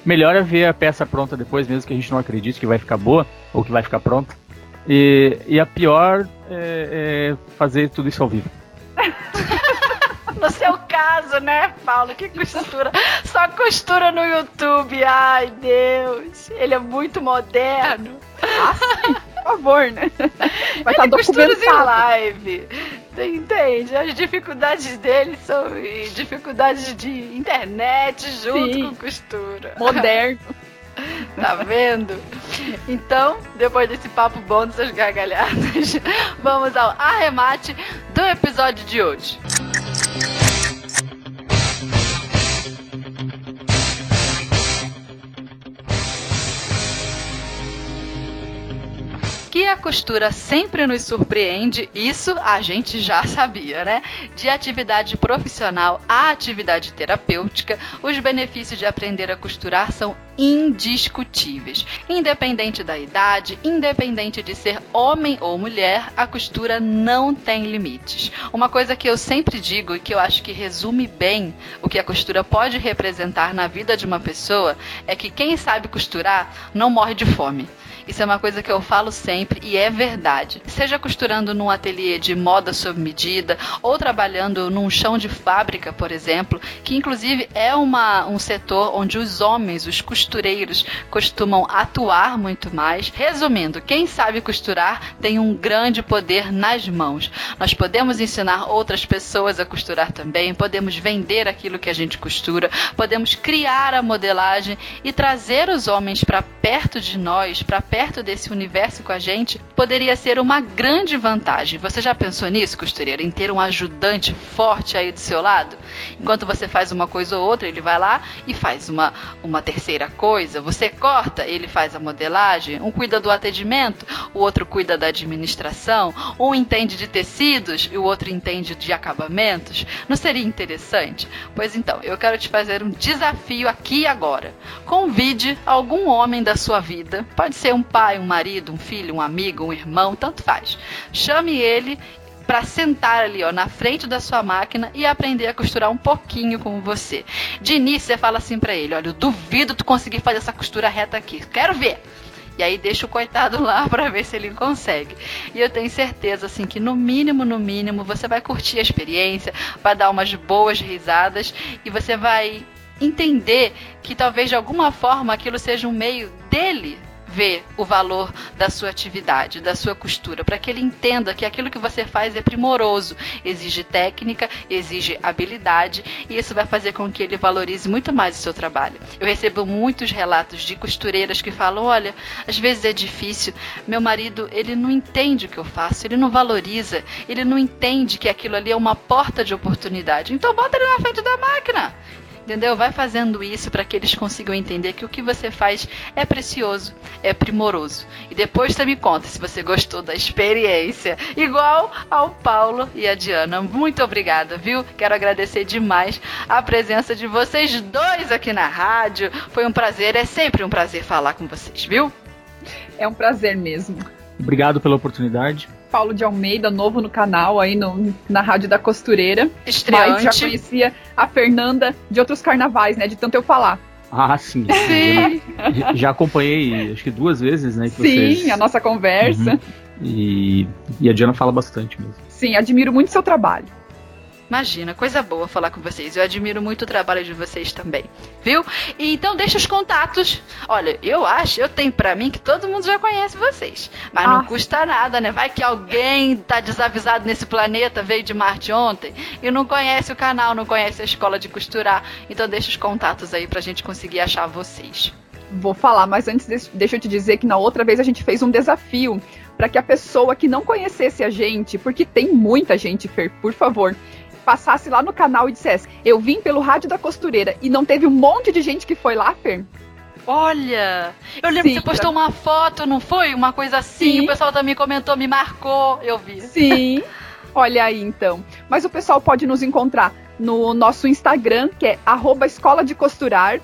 Melhor é ver a peça pronta depois, mesmo que a gente não acredite que vai ficar boa ou que vai ficar pronta. E, e a pior é, é fazer tudo isso ao vivo. no seu caso, né, Paulo? Que costura. Só costura no YouTube. Ai, Deus. Ele é muito moderno. Ah, por favor, né? Vai Ele costura em live. Entende? As dificuldades dele são dificuldades de internet junto sim. com costura. Moderno. Tá vendo? Então, depois desse papo bom dessas gargalhadas, vamos ao arremate do episódio de hoje. Que a costura sempre nos surpreende, isso a gente já sabia, né? De atividade profissional à atividade terapêutica, os benefícios de aprender a costurar são indiscutíveis. Independente da idade, independente de ser homem ou mulher, a costura não tem limites. Uma coisa que eu sempre digo e que eu acho que resume bem o que a costura pode representar na vida de uma pessoa é que quem sabe costurar não morre de fome. Isso é uma coisa que eu falo sempre e é verdade. Seja costurando num ateliê de moda sob medida ou trabalhando num chão de fábrica, por exemplo, que inclusive é uma, um setor onde os homens, os costureiros, costumam atuar muito mais. Resumindo, quem sabe costurar tem um grande poder nas mãos. Nós podemos ensinar outras pessoas a costurar também, podemos vender aquilo que a gente costura, podemos criar a modelagem e trazer os homens para perto de nós, para perto desse universo com a gente, poderia ser uma grande vantagem. Você já pensou nisso, costureira, em ter um ajudante forte aí do seu lado? Enquanto você faz uma coisa ou outra, ele vai lá e faz uma, uma terceira coisa. Você corta, ele faz a modelagem. Um cuida do atendimento, o outro cuida da administração. Um entende de tecidos e o outro entende de acabamentos. Não seria interessante? Pois então, eu quero te fazer um desafio aqui e agora. Convide algum homem da sua vida, pode ser um pai, um marido, um filho, um amigo, um irmão, tanto faz. Chame ele para sentar ali, ó, na frente da sua máquina e aprender a costurar um pouquinho com você. De início você fala assim para ele, olha, eu duvido tu conseguir fazer essa costura reta aqui. Quero ver. E aí deixa o coitado lá para ver se ele consegue. E eu tenho certeza assim que no mínimo, no mínimo, você vai curtir a experiência, vai dar umas boas risadas e você vai entender que talvez de alguma forma aquilo seja um meio dele ver o valor da sua atividade, da sua costura, para que ele entenda que aquilo que você faz é primoroso, exige técnica, exige habilidade e isso vai fazer com que ele valorize muito mais o seu trabalho. Eu recebo muitos relatos de costureiras que falam: "Olha, às vezes é difícil, meu marido, ele não entende o que eu faço, ele não valoriza, ele não entende que aquilo ali é uma porta de oportunidade. Então bota ele na frente da máquina entendeu? Vai fazendo isso para que eles consigam entender que o que você faz é precioso, é primoroso. E depois você me conta se você gostou da experiência, igual ao Paulo e a Diana. Muito obrigada, viu? Quero agradecer demais a presença de vocês dois aqui na rádio. Foi um prazer, é sempre um prazer falar com vocês, viu? É um prazer mesmo. Obrigado pela oportunidade. Paulo de Almeida, novo no canal aí no, na Rádio da Costureira. Estreante. Mas já conhecia a Fernanda de outros carnavais, né? De tanto eu falar. Ah, sim. sim. Já, já, acompanhei, acho que duas vezes, né? sim, vocês... a nossa conversa. Uhum. E, e a Diana fala bastante mesmo. Sim, admiro muito seu trabalho. Imagina, coisa boa falar com vocês. Eu admiro muito o trabalho de vocês também, viu? E então deixa os contatos. Olha, eu acho, eu tenho para mim que todo mundo já conhece vocês. Mas ah. não custa nada, né? Vai que alguém tá desavisado nesse planeta, veio de Marte ontem e não conhece o canal, não conhece a escola de costurar. Então deixa os contatos aí pra gente conseguir achar vocês. Vou falar, mas antes deixa eu te dizer que na outra vez a gente fez um desafio para que a pessoa que não conhecesse a gente, porque tem muita gente, Fer, por favor, passasse lá no canal e dissesse: Eu vim pelo rádio da costureira e não teve um monte de gente que foi lá, Fer? Olha, eu lembro Sim, que você postou uma foto, não foi? Uma coisa assim, Sim. o pessoal também comentou, me marcou, eu vi. Sim. Olha aí então. Mas o pessoal pode nos encontrar no nosso Instagram, que é arroba escola de costurar.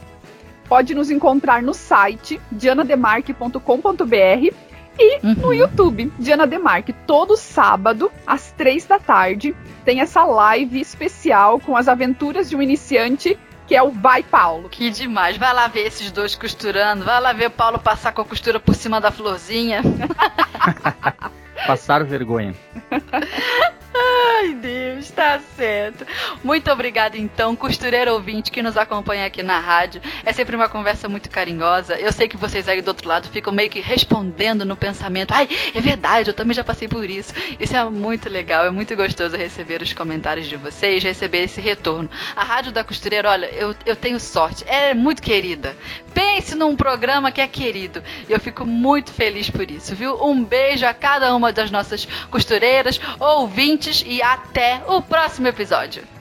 Pode nos encontrar no site dianademarque.com.br e uhum. no YouTube, Diana Demarque, todo sábado, às três da tarde, tem essa live especial com as aventuras de um iniciante que é o Vai Paulo. Que demais. Vai lá ver esses dois costurando. Vai lá ver o Paulo passar com a costura por cima da florzinha. Passar vergonha. Ai, Deus, tá certo. Muito obrigada, então, costureiro ouvinte que nos acompanha aqui na rádio. É sempre uma conversa muito carinhosa. Eu sei que vocês aí do outro lado ficam meio que respondendo no pensamento. Ai, é verdade, eu também já passei por isso. Isso é muito legal, é muito gostoso receber os comentários de vocês, receber esse retorno. A Rádio da Costureira, olha, eu, eu tenho sorte. É muito querida. Pense num programa que é querido. E eu fico muito feliz por isso, viu? Um beijo a cada uma das nossas costureiras, ouvintes e até o próximo episódio.